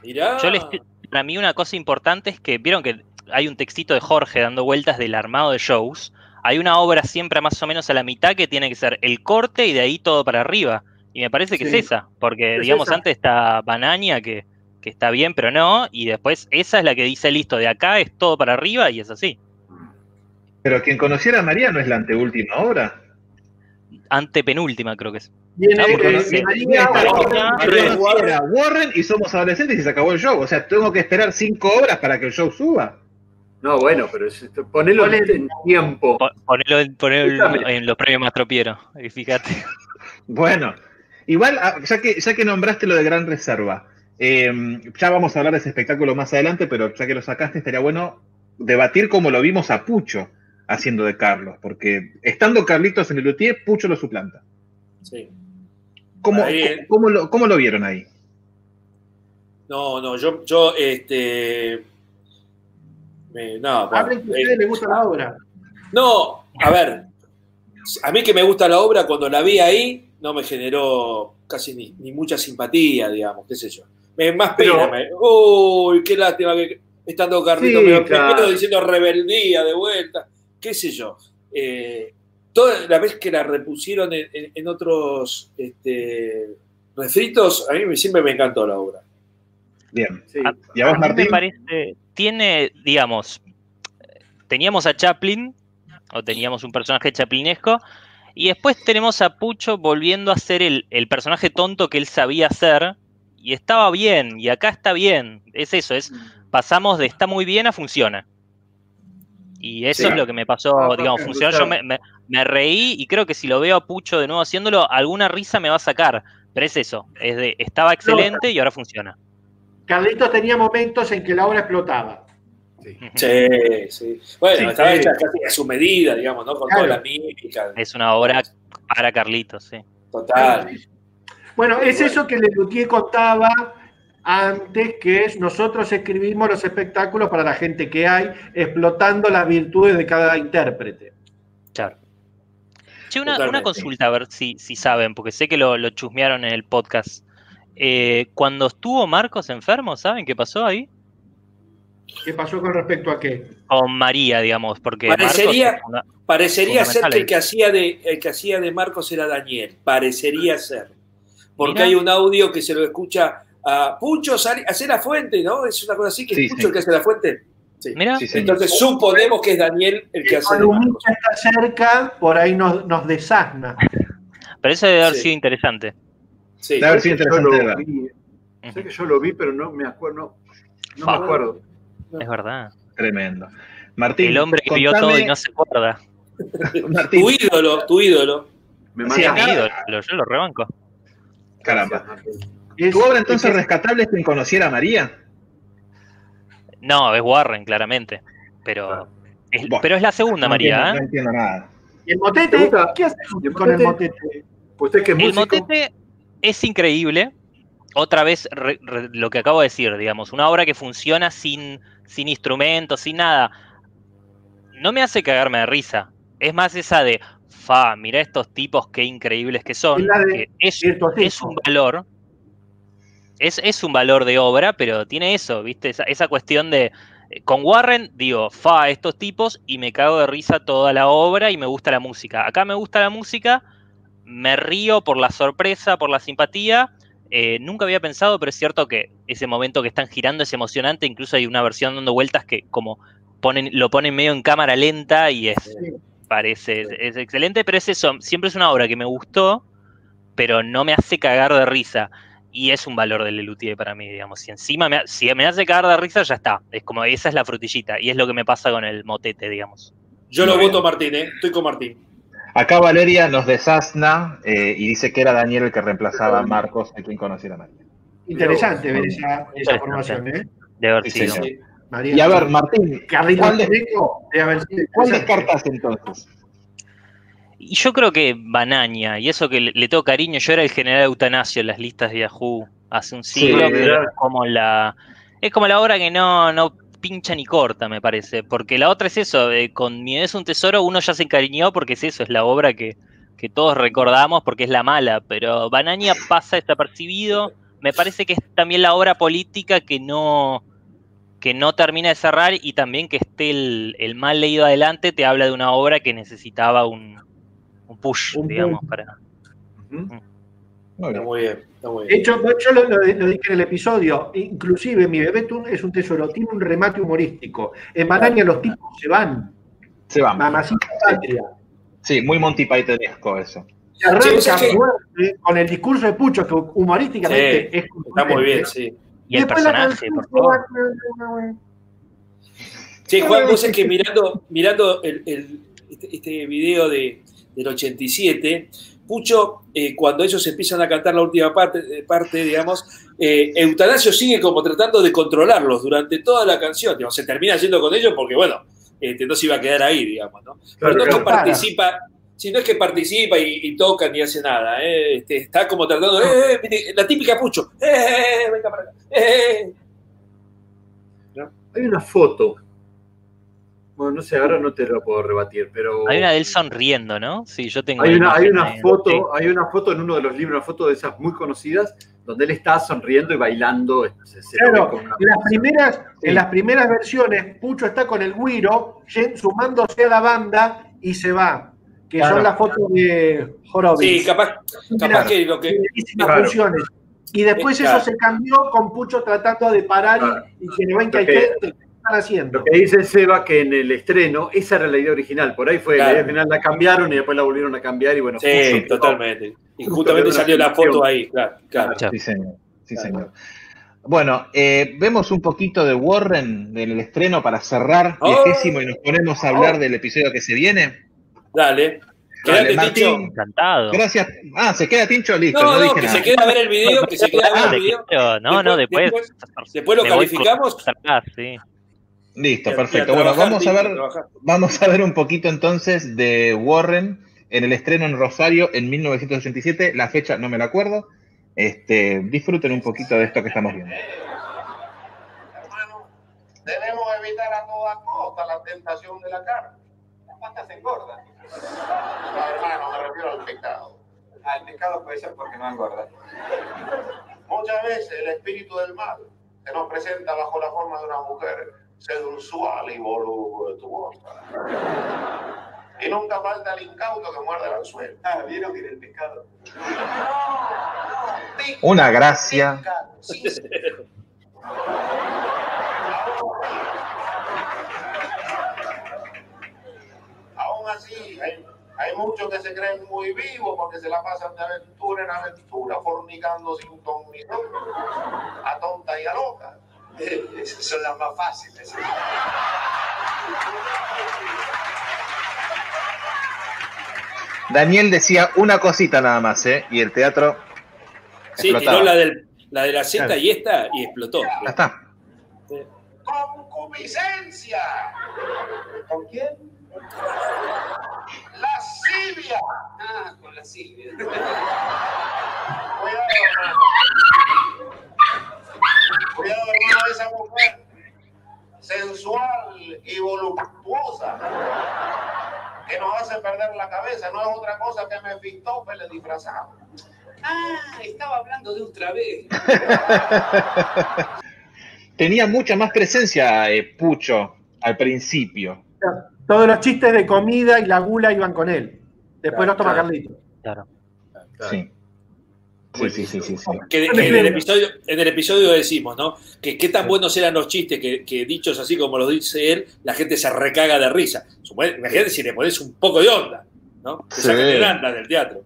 Mirá. Yo les, para mí una cosa importante es que vieron que hay un textito de Jorge dando vueltas del armado de shows. Hay una obra siempre más o menos a la mitad que tiene que ser el corte y de ahí todo para arriba. Y me parece que Sí. es esa, porque Es digamos esa. antes está Banaña que, que está bien pero no, y después esa es la que dice listo, de acá es todo para arriba y es así. Pero quien conociera a María no es la anteúltima obra. Antepenúltima creo que es. Viene, Warren, y somos adolescentes y se acabó el show. O sea, tengo que esperar cinco horas para que el show suba. No, bueno, pero es- ponelo en tiempo. Po- Ponelo, en- ponelo en los premios Mastropiero, y fíjate. <laughs> Bueno, igual, ah, ya que, ya que nombraste lo de Gran Reserva, eh, ya vamos a hablar de ese espectáculo más adelante, pero ya que lo sacaste, estaría bueno debatir cómo lo vimos a Pucho haciendo de Carlos, porque estando Carlitos en el Luthier, Pucho lo suplanta. Sí. ¿Cómo, Ahí- cómo lo, cómo lo vieron ahí? No, no, yo, yo este, me- no, bueno, Hablen que a eh, ustedes les gusta la obra. no, a ver, a mí que me gusta la obra, cuando la vi ahí, no me generó casi ni, ni mucha simpatía, digamos, qué sé yo. Me, más pena. Pero- me- uy, qué lástima que estando Carlito, Sí, me, me claro. quedo diciendo rebeldía de vuelta, qué sé yo. Eh, toda la vez que la repusieron en, en- en otros este, refritos, a mí siempre me encantó la obra. Bien. Sí. A- ¿Y a vos, a mí me Martín? parece, tiene, digamos, teníamos a Chaplin, o teníamos un personaje chaplinesco, y después tenemos a Pucho volviendo a ser el, el personaje tonto que él sabía ser, y estaba bien, y acá está bien. Es eso, es pasamos de está muy bien a funciona. Y eso Sí. es lo que me pasó, Ah, digamos, funcionó. Yo me, me- me reí y creo que si lo veo a Pucho de nuevo haciéndolo, alguna risa me va a sacar. Pero es eso, es de estaba excelente y ahora funciona. Carlitos tenía momentos en que la obra explotaba. Sí. Sí, sí. Bueno, Sí, estaba sí. hecha casi a su medida, digamos, ¿no? Con Claro. toda la mímica. Es una obra para Carlitos, sí. Total. Bueno, es eso que Lelutier contaba antes, que es nosotros escribimos los espectáculos para la gente que hay, explotando las virtudes de cada intérprete. Claro. Che, una, consulta, a ver si, si saben, porque sé que lo, lo chusmearon en el podcast. Eh, cuando estuvo Marcos enfermo, ¿saben qué pasó ahí? ¿Qué pasó con respecto a qué? Con María, digamos, porque Parecería- Marcos Parecería ser que el que hacía de, el que hacía de Marcos era Daniel. Parecería ser. Porque Mirá. hay un audio que se lo escucha a Pucho, hace la fuente, ¿no? Es una cosa así que Sí, es Pucho sí. el que hace la fuente. Sí. Entonces suponemos que es Daniel el que El hace Marcos. columnista está cerca, por ahí nos, nos desasna. <laughs> pero eso debe haber Sí. sido interesante. Sí. Debe haber sido Yo interesante vi, sé que yo lo vi, pero no me acuerdo. No, me acuerdo. Es verdad. Tremendo. Martín, El hombre que vio contame- todo y no se acuerda. <laughs> Martín, Tu ídolo, tu ídolo. Me Sí, mi ídolo, yo lo rebanco. caramba. Gracias, Es- ¿Tu obra entonces es- rescatable es quien conociera a María? No, es Warren, claramente. Pero, es, Buah, pero es la segunda, No María. entiendo, ¿eh? no entiendo nada. ¿Y el motete? ¿Qué haces ¿Y el con el motete? motete? Usted que es El músico. motete es increíble. Otra vez re- re- lo que acabo de decir, digamos, una obra que funciona sin, sin instrumentos, sin nada. No me hace cagarme de risa. Es más esa de, fa, mira estos tipos qué increíbles que son. Es que es un valor. Es, es un valor de obra, pero tiene eso, ¿viste? Esa, esa cuestión de. eh, Con Warren digo, fa, estos tipos, y me cago de risa toda la obra y me gusta la música. Acá me gusta la música, me río por la sorpresa, por la simpatía. Eh, nunca había pensado, pero es cierto que ese momento que están girando es emocionante. Incluso hay una versión dando vueltas que como ponen, lo ponen medio en cámara lenta y es, parece, es, es excelente, pero es eso, siempre es una obra que me gustó, pero no me hace cagar de risa. Y es un valor del Lelutier para mí, digamos. Si encima me, si me hace cagar de risa, ya está. Es como, esa es la frutillita. Y es lo que me pasa con el motete, digamos. Yo lo Muy voto bien. Martín, ¿eh? Estoy con Martín. Acá Valeria nos desasna eh, y dice que era Daniel el que reemplazaba a Marcos, a quien conociera a María. Interesante ver esa, esa formación, ¿eh? De haber sido. Sí. María. Y a ver, Martín, ¿cuál, descartas entonces? Y yo creo que Banaña, y eso que le, le tengo cariño, yo era el general Eutanasio en las listas de Yahoo hace un siglo, Sí, pero es como la. Es como la obra que no, no pincha ni corta, me parece. Porque la otra es eso, eh, con Mi es un tesoro, uno ya se encariñó porque es eso, es la obra que, que todos recordamos porque es la mala. Pero Banaña pasa desapercibido. Me parece que es también la obra política que no que no termina de cerrar y también que esté el, el mal leído adelante te habla de una obra que necesitaba un, un push, Un digamos, push. para. Muy Está muy bien, está muy De hecho, yo lo, lo- lo dije en el episodio, inclusive mi bebé Tun es un tesoro, tiene un remate humorístico. En Banaña los tipos se van, Se va. mamacita patria. Sí, muy Monty Pythonesco eso. Se arranca Sí, con el discurso de Pucho, que humorísticamente Sí, es Está muy bien, sí. Y el personaje, por favor. Sí, Juan, vos es que mirando, mirando el, el- este, este video de, del 87, Pucho, eh, cuando ellos empiezan a cantar la última parte, eh, parte digamos, eh, Eutanasio sigue como tratando de controlarlos durante toda la canción. Digamos, se termina yendo con ellos porque, bueno, este, no se iba a quedar ahí, digamos, ¿no? Pero no es que participa, si no es que participa y, y toca ni hace nada, ¿eh? Este, está como tratando de, eh, eh, la típica Pucho, eh, eh, venga para acá. Hay una foto Bueno, no sé, ahora no te lo puedo rebatir, pero. Hay una de él sonriendo, ¿no? Sí, yo tengo. Hay una, hay una foto, Sí. hay una foto en uno de los libros, una foto de esas muy conocidas, donde él está sonriendo y bailando. Se- se Claro, con una- en las primeras, Sí. en las primeras versiones, Pucho está con el Guiro sumándose a la banda y se va. Que Claro. son las fotos de Horowitz. Sí, capaz, capaz que lo que. Buenísimas Claro. funciones. Y después eso claro. se cambió con Pucho tratando de parar y- Claro. y, que le ven que hay gente están haciendo. Lo que dice Seba que en el estreno, esa era la idea original. Por ahí fue Claro. la idea original, la cambiaron y después la volvieron a cambiar y bueno. Sí, totalmente. Y justamente salió la foto ahí, claro. Sí, señor. Sí, Claro. señor. Bueno, eh, vemos un poquito de Warren del estreno para cerrar Oh. y nos ponemos a hablar del episodio que se viene. Dale. Dale, Quédate, Martín. Tincho. Encantado. Gracias. Ah, se queda Tincho, listo. No, No, no, dije que nada. se quede a ver el video, que se quede a ver Ah, el video. Pero no, no, después. después lo calificamos. sí. Listo, perfecto. a Bueno, trabajar, vamos a ver, trabajar. vamos a ver un poquito entonces de Warren en el estreno en Rosario en 1987. La fecha no me la acuerdo. Este, disfruten un poquito de esto que estamos viendo. Hermano, debemos evitar a toda costa la tentación de la carne. Las patas engordan. No, hermano, me refiero al pecado. Al pecado puede ser porque no engorda. Muchas veces el espíritu del mal se nos presenta bajo la forma de una mujer sensual y voluptuosa. Y nunca falta el incauto que muerde el anzuelo. Ah, ¿vieron que era el pecado? Una gracia. Sí, sí. Aún así, hay, hay muchos que se creen muy vivos porque se la pasan de aventura en aventura, fornicando sin ton ni a tonta y a loca. <laughs> Esas son las más fáciles. Daniel decía una cosita nada más, ¿eh? Y el teatro Sí, explotaba. tiró la, del, la de la Z Claro. y esta y explotó. Ya está. Concupiscencia. ¿Con quién? La Silvia. Ah, con la Silvia. <laughs> Cuidado. Cuidado, hermano, esa mujer sensual y voluptuosa que nos hace perder la cabeza. No es otra cosa que Mefistófeles disfrazado. Ah, estaba hablando de otra vez. Tenía mucha más presencia eh, Pucho al principio. Todos los chistes de comida y la gula iban con él. Después Claro, los toma claro. Carlito. Claro. Claro. Sí. Sí, sí, sí, sí, sí. Que, que en, el episodio, en el episodio decimos, ¿no? Que qué tan buenos eran los chistes que, que dichos así como los dice él, la gente se recaga de risa. Imagínate si le pones un poco de onda, ¿no? Te Sí. el anda del teatro.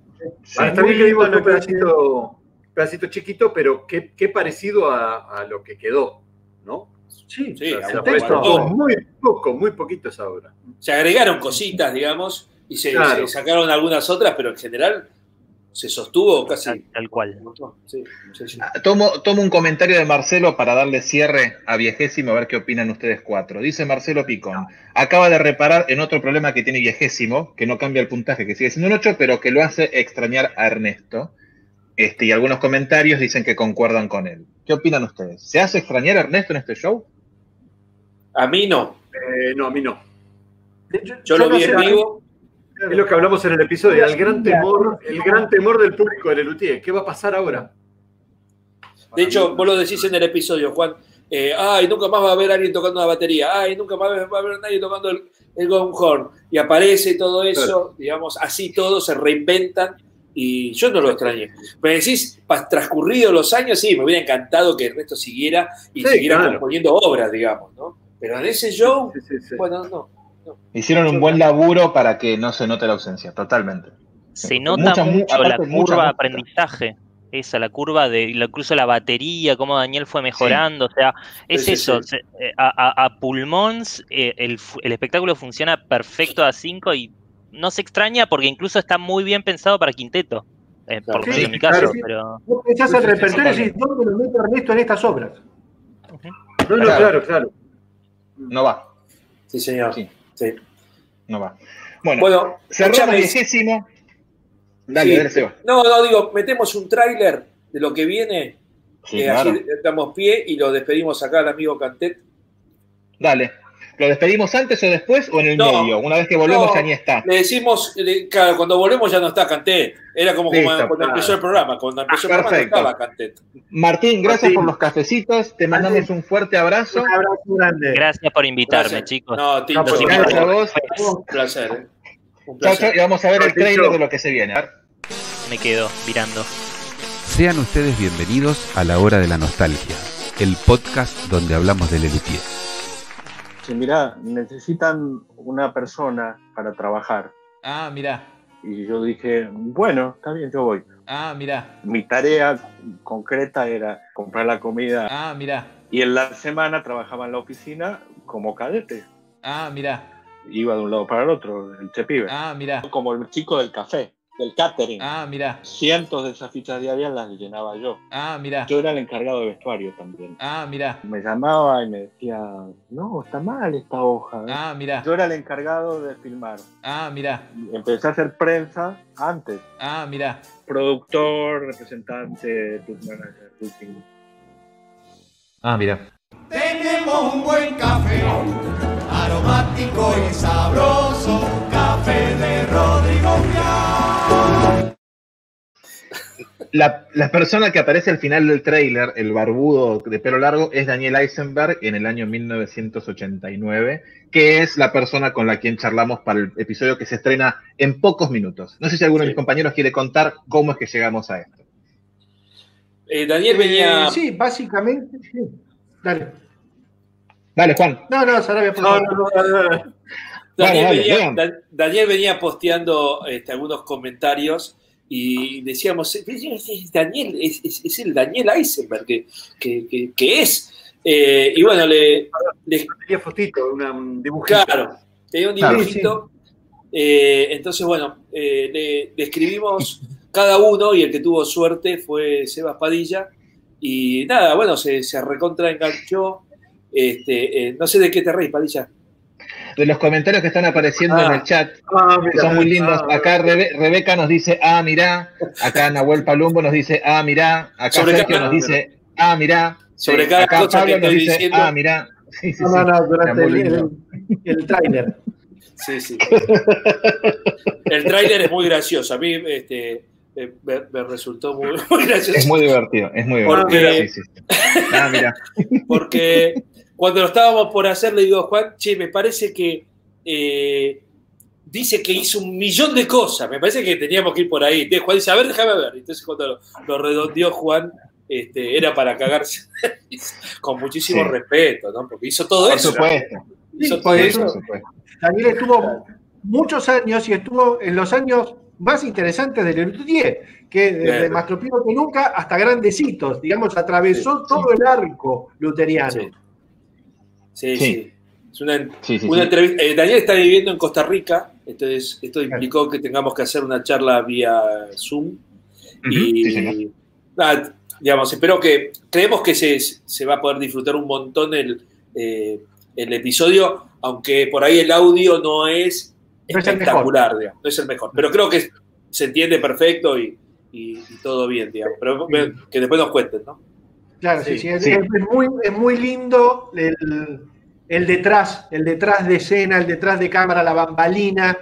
Ah, está bien que lindo un que pedacito, pedacito chiquito, pero qué, qué parecido a, a lo que quedó, ¿no? Sí, Sí, O sea, fue texto. muy poco, muy poquito esa obra. Se agregaron cositas, digamos, y se, Claro. se sacaron algunas otras, pero en general se sostuvo casi. Tal, tal cual. un montón. Sí, sí, sí. Ah, Tomo, tomo un comentario de Marcelo para darle cierre a Viejésimo, a ver qué opinan ustedes cuatro. Dice Marcelo Picón, acaba de reparar en otro problema que tiene Viejésimo, que no cambia el puntaje, que sigue siendo un 8, pero que lo hace extrañar a Ernesto. Este, y algunos comentarios dicen que concuerdan con él. ¿Qué opinan ustedes? ¿Se hace extrañar a Ernesto en este show? A mí no. Eh, no, a mí no. Yo lo no vi sé, en vivo. Es lo que hablamos en el episodio, el gran temor, el gran temor del público de Lelutier. ¿Qué va a pasar ahora? De hecho, vos lo decís en el episodio, Juan. eh, ay, nunca más va a haber alguien tocando una batería. Ay, nunca más va a haber nadie tocando el, el gong horn. Y aparece todo eso, digamos, así todos se reinventan. Y yo no lo extrañé. Me decís, transcurridos los años, sí, me hubiera encantado que Ernesto siguiera y Sí, siguiera claro. componiendo obras, digamos, ¿no? Pero en ese show, Sí, sí, sí. bueno, no. Hicieron un buen laburo para que no se note la ausencia, totalmente. Se nota Mucha mucho la mucha curva de aprendizaje. Esa, la curva de incluso la batería, cómo Daniel fue mejorando. O sea, es Sí, eso. sí. eh, a, a- eh, el, el espectáculo funciona perfecto a 5 y no se extraña porque incluso está muy bien pensado para quinteto. Eh, por lo Sí, menos en mi claro. caso, pero. Vos pensás Sí, el sí, sí, repertorio y sí, decís, ¿dónde lo mete Ernesto en estas obras? No, no, Claro. claro, claro. No va, Sí, señor. Sí. No va. Bueno, Bueno, cerramos Viejésimo. Dale, Sí. dale, Seba. No, no, digo, metemos un tráiler de lo que viene, Sí, eh, claro. damos pie y lo despedimos acá al amigo Cantet. Dale. ¿Lo despedimos antes o después o en el No, medio? Una vez que volvemos no. ya ni está. Le decimos, le- claro, cuando volvemos ya no está Cantet. Era como, Listo, cuando claro. empezó el programa. Cuando empezó el programa no Perfecto. estaba Cantet. Martín, gracias Martín. por los cafecitos. Te mandamos un fuerte abrazo. Un abrazo grande. Gracias por invitarme, Gracias. chicos. No, Tito, No, por un Gracias a vos. placer. ¿eh? Un Chao, chao, placer. y vamos a ver el trailer de lo que se viene. A ver. Me quedo mirando. Sean ustedes bienvenidos a La Hora de la Nostalgia, el podcast donde hablamos de Lelutier. Che, mirá, necesitan una persona para trabajar. Ah, mira. Y yo dije, bueno, está bien, yo voy. Ah, mira. Mi tarea concreta era comprar la comida Ah, mira. y en la semana trabajaba en la oficina como cadete. Ah, mira. Iba de un lado para el otro, el chepibe. Ah, mira. Como el chico del café, del catering. Ah, mira. Cientos de esas fichas diarias las llenaba yo. Ah, mira. Yo era el encargado de vestuario también. Ah, mira. Me llamaba y me decía, no, está mal esta hoja. ¿eh". Ah, mira. Yo era el encargado de filmar. Ah, mira. Empecé a hacer prensa antes. Ah, mira. Productor, representante, tour manager, booking. Ah, mira. Tenemos un buen café, aromático y sabroso, café de Rodrigo. La, la persona que aparece al final del tráiler, el barbudo de pelo largo, es Daniel Eisenberg en el año 1989, que es la persona con la quien charlamos para el episodio que se estrena en pocos minutos. No sé si alguno de mis compañeros quiere contar cómo es que llegamos a esto. Eh, Daniel venía. Eh, sí, básicamente. sí. Dale. Dale, Juan. No, no, Sarabia, por No, favor. no, no, no, no. Daniel, dale, venía, Daniel venía posteando este, algunos comentarios y decíamos, "Eh, es Daniel, es, es- es el Daniel Eisenberg que, que- que- que es. Eh, y bueno, le, le- Tenía fotito, una, un dibujito. claro, tenía un Claro. dibujito. Eh, entonces, bueno, eh, le, le escribimos cada uno y el que tuvo suerte fue Sebas Padilla. Y nada, bueno, se, se recontra enganchó. Este, eh, no sé de qué te reís, Padilla. De los comentarios que están apareciendo Ah. en el chat, Ah, que son muy lindos. ah, Acá Rebe- Rebeca nos dice, ah, mirá. Acá Nahuel Palumbo nos dice, ah, mirá. Acá Sobre Sergio cada- nos dice, ah, mirá. Sobre cada acá cosa que Pablo nos dice, diciendo. ah, mirá. <laughs> Sí, sí, No, no, no, durante el, el, el tráiler. Sí, sí. El tráiler es muy gracioso. A mí este, eh, me, me resultó muy, muy gracioso. Es muy divertido, es muy Porque- divertido. Sí, sí, sí. Ah, mira. Porque cuando lo estábamos por hacer, le digo, Juan, che, me parece que eh, dice que hizo un millón de cosas. Me parece que teníamos que ir por ahí. Entonces Juan dice, a ver, déjame ver. Entonces cuando lo, lo redondeó Juan, este, era para cagarse. Con muchísimo Sí. respeto, ¿no? Porque hizo todo Por eso. supuesto. Hizo Sí, todo eso. por supuesto. Daniel estuvo muchos años y estuvo en los años más interesantes del Lelutier, que desde Bien. más que nunca hasta grandecitos, digamos, atravesó todo el arco luteriano. Sí. Sí. Es una, Sí, sí, una sí. entrevista. eh, Daniel está viviendo en Costa Rica, entonces esto implicó que tengamos que hacer una charla vía Zoom. Y sí, señor. nada, digamos, espero que creemos que se, se va a poder disfrutar un montón el, eh, el episodio, aunque por ahí el audio no es No es el espectacular, digamos, no es el mejor, pero creo que se entiende perfecto y, y- y todo bien, digamos, pero que después nos cuenten, ¿no? Claro, sí, Sí, sí, es, sí. es muy, es muy lindo el, el detrás, el detrás de escena, el detrás de cámara, la bambalina.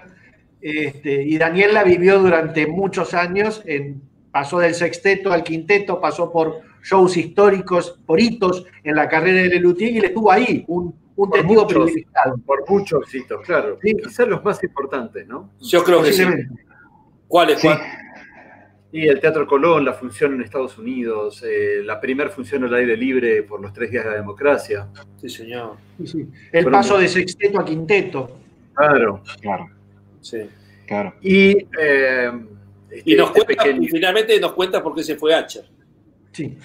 Este, y Daniel la vivió durante muchos años, en, pasó del sexteto al quinteto, pasó por shows históricos, por hitos en la carrera de Lelutier y él estuvo ahí, un, un Por testigo muchos. privilegiado. Por muchos hitos, claro. Sí. Quizás los más importantes, ¿no? Yo creo que sí. Posiblemente. ¿Cuál es, Sí. Juan? Y el Teatro Colón, la función en Estados Unidos, eh, la primera función al aire libre por los tres días de la democracia. Sí, señor. Sí, sí. El Fueron paso de sexteto a quinteto. Claro. Claro, Sí. claro. Y, eh, este- Y, nos este cuenta, pequeño- y finalmente nos cuenta por qué se fue Acher. Sí.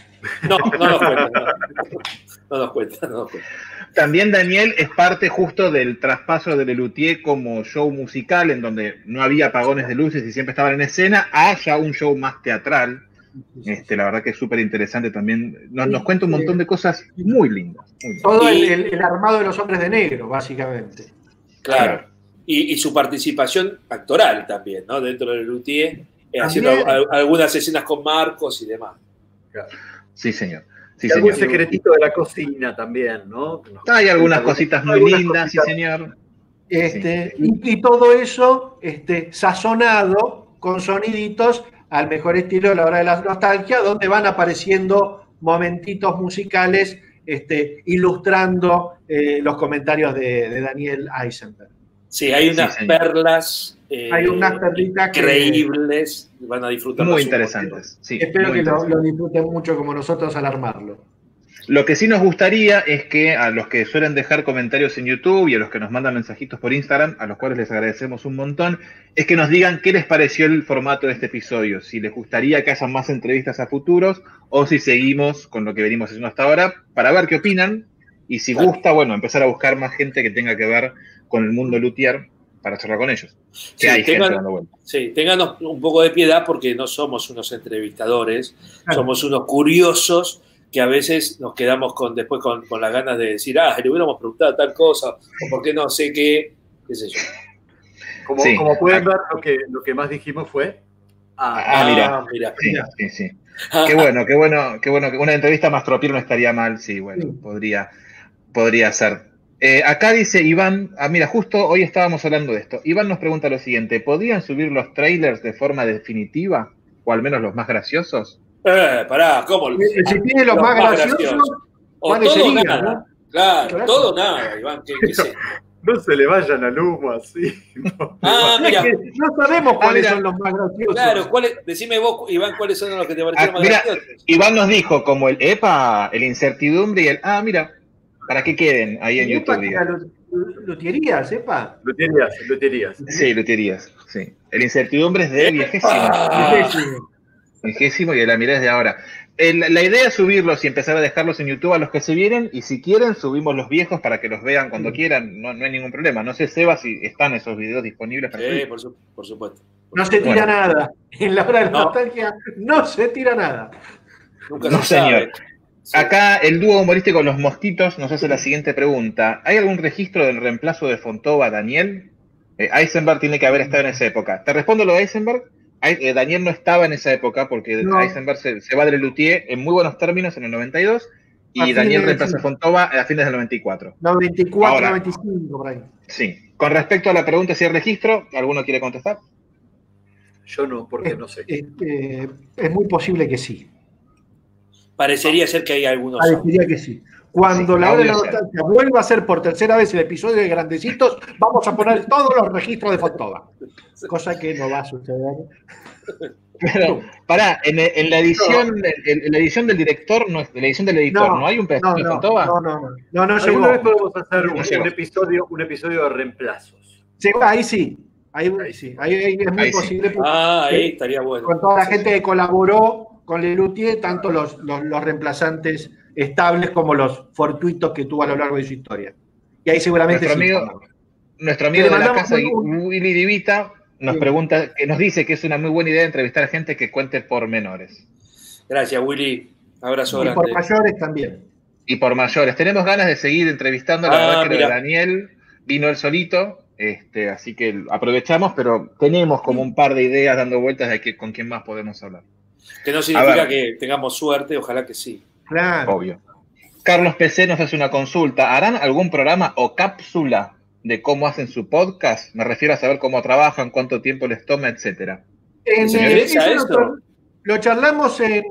No, no nos cuenta. No, <laughs> no nos cuenta, no nos cuenta. También Daniel es parte justo del traspaso de Lelutier como show musical, en donde no había apagones de luces y siempre estaban en escena, a ya un show más teatral. Este, la verdad que es súper interesante también. Nos, nos cuenta un montón de cosas muy lindas. muy lindas. Todo el, Y- el- el armado de los hombres de negro, básicamente. Claro. Y, y su participación actoral también, ¿no? Dentro del Luthier, eh, haciendo algunas escenas con Marcos y demás. Sí, señor. Sí, y algún señor. secretito de la cocina también, ¿no? Hay algunas cositas muy algunas lindas, sí, señor. Este, y, y todo eso este, sazonado con soniditos al mejor estilo de la hora de la nostalgia, donde van apareciendo momentitos musicales este, ilustrando eh, los comentarios de, de Daniel Eisenberg. Sí, hay unas Sí, perlas eh, Hay unas perlitas que- increíbles, van a disfrutar. Muy interesantes. Sí, Espero muy que lo, disfruten mucho como nosotros al armarlo. Lo que sí nos gustaría es que a los que suelen dejar comentarios en YouTube y a los que nos mandan mensajitos por Instagram, a los cuales les agradecemos un montón, es que nos digan qué les pareció el formato de este episodio, si les gustaría que hayan más entrevistas a futuros o si seguimos con lo que venimos haciendo hasta ahora, para ver qué opinan y si Claro. gusta, bueno, empezar a buscar más gente que tenga que ver con el mundo luthier para charlar con ellos. Sí, hay tengan- gente dando vueltas. Sí, ténganos un poco de piedad porque no somos unos entrevistadores, Claro. somos unos curiosos que a veces nos quedamos con después con, con las ganas de decir, ah, le hubiéramos preguntado tal cosa, o por qué no sé qué, qué sé yo. Como, Sí. como pueden ver, lo que, lo que más dijimos fue. Ah, Ah, mira. mira. Sí, sí, sí. <laughs> Qué bueno, qué bueno, qué bueno. que Una entrevista más tropiel no estaría mal, sí, bueno, Sí. podría, podría ser. Eh, acá dice Iván, ah, mira, justo hoy estábamos hablando de esto. Iván nos pregunta lo siguiente: ¿podrían subir los trailers de forma definitiva? O al menos los más graciosos. Eh, pará, ¿cómo? Si tiene los, más graciosos, O ¿cuáles todo o serían, nada. no? Claro, Claro. todo o nada, Iván. ¿qué, qué no se le vayan al humo así. No. Ah, Es mira, que no sabemos cuáles mira. son los más graciosos. claro, ¿cuáles- decime vos, Iván, cuáles son los que te parecieron Ah, más mira. graciosos. Iván nos dijo como el EPA, el incertidumbre y el. Ah, mira, para que queden ahí en YouTube. que diga. la lu- Lutería, sepa. Luterías, luterías. Sí, luterías, sí. El incertidumbre es de viejésimo. Ah. Vigésimo y de la mirada de ahora. El- la idea es subirlos y empezar a dejarlos en YouTube a los que se vienen y si quieren subimos los viejos para que los vean cuando quieran, no, no hay ningún problema. No sé, Seba, si están esos videos disponibles para Sí, por, su- por supuesto. No se tira Bueno. nada. En la hora de la No. nostalgia no se tira nada. Nunca No, se sabe. Sí. Acá el dúo humorístico Los Mosquitos nos hace la siguiente pregunta. ¿Hay algún registro del reemplazo de Fontova a Daniel? Eh, Eisenberg tiene que haber estado en esa época. Te respondo lo de Eisenberg. Ei- eh, Daniel no estaba en esa época porque No. Eisenberg se, se va de Lelutier en muy buenos términos en el 92 y Daniel reemplaza a Fontova a fines del 94. 94, Ahora. 95, por ahí. Sí. Con respecto a la pregunta si hay registro, ¿alguno quiere contestar? Yo no, porque no sé. Este, es muy posible que sí. Parecería ser que hay algunos. Parecería que sí. Cuando Sí, la hora de la nostalgia vuelva a ser por tercera vez el episodio de Grandecitos, vamos a poner todos los registros de Fontova. Cosa que no va a suceder. Pero, pará, en, en la edición, en, en la edición del director, no en la edición del editor, ¿no, No, hay un pedacito No, de no, Fontova? no, no, no. No, no Alguna vez llegó. podemos hacer un, episodio, un episodio de reemplazos. Llegó, Ahí sí. Ahí, sí. Ahí, ahí es muy Ahí sí. posible. porque- Ah, ahí estaría bueno. con toda la gente que colaboró con Lelutier, tanto los, los, los reemplazantes estables como los fortuitos que tuvo a lo largo de su historia. Y ahí seguramente Nuestro sí. amigo- Nuestro amigo Le de la casa, un- Willy Divita, nos Sí. pregunta, que nos dice que es una muy buena idea entrevistar a gente que cuente pormenores. Gracias, Willy. Abrazo Y por mayores también. Y por mayores. Tenemos ganas de seguir entrevistando. La Ah, verdad que lo de mira. Daniel vino él solito. Este, así que aprovechamos, pero tenemos como un par de ideas dando vueltas de que, con quién más podemos hablar. Que no significa que tengamos suerte, ojalá que sí. Claro. Obvio. Carlos PC nos hace una consulta. ¿Harán algún programa o cápsula de cómo hacen su podcast? Me refiero a saber cómo trabajan, cuánto tiempo les toma, etcétera. En, ¿Se eh, interesa eso esto? Lo, lo charlamos en,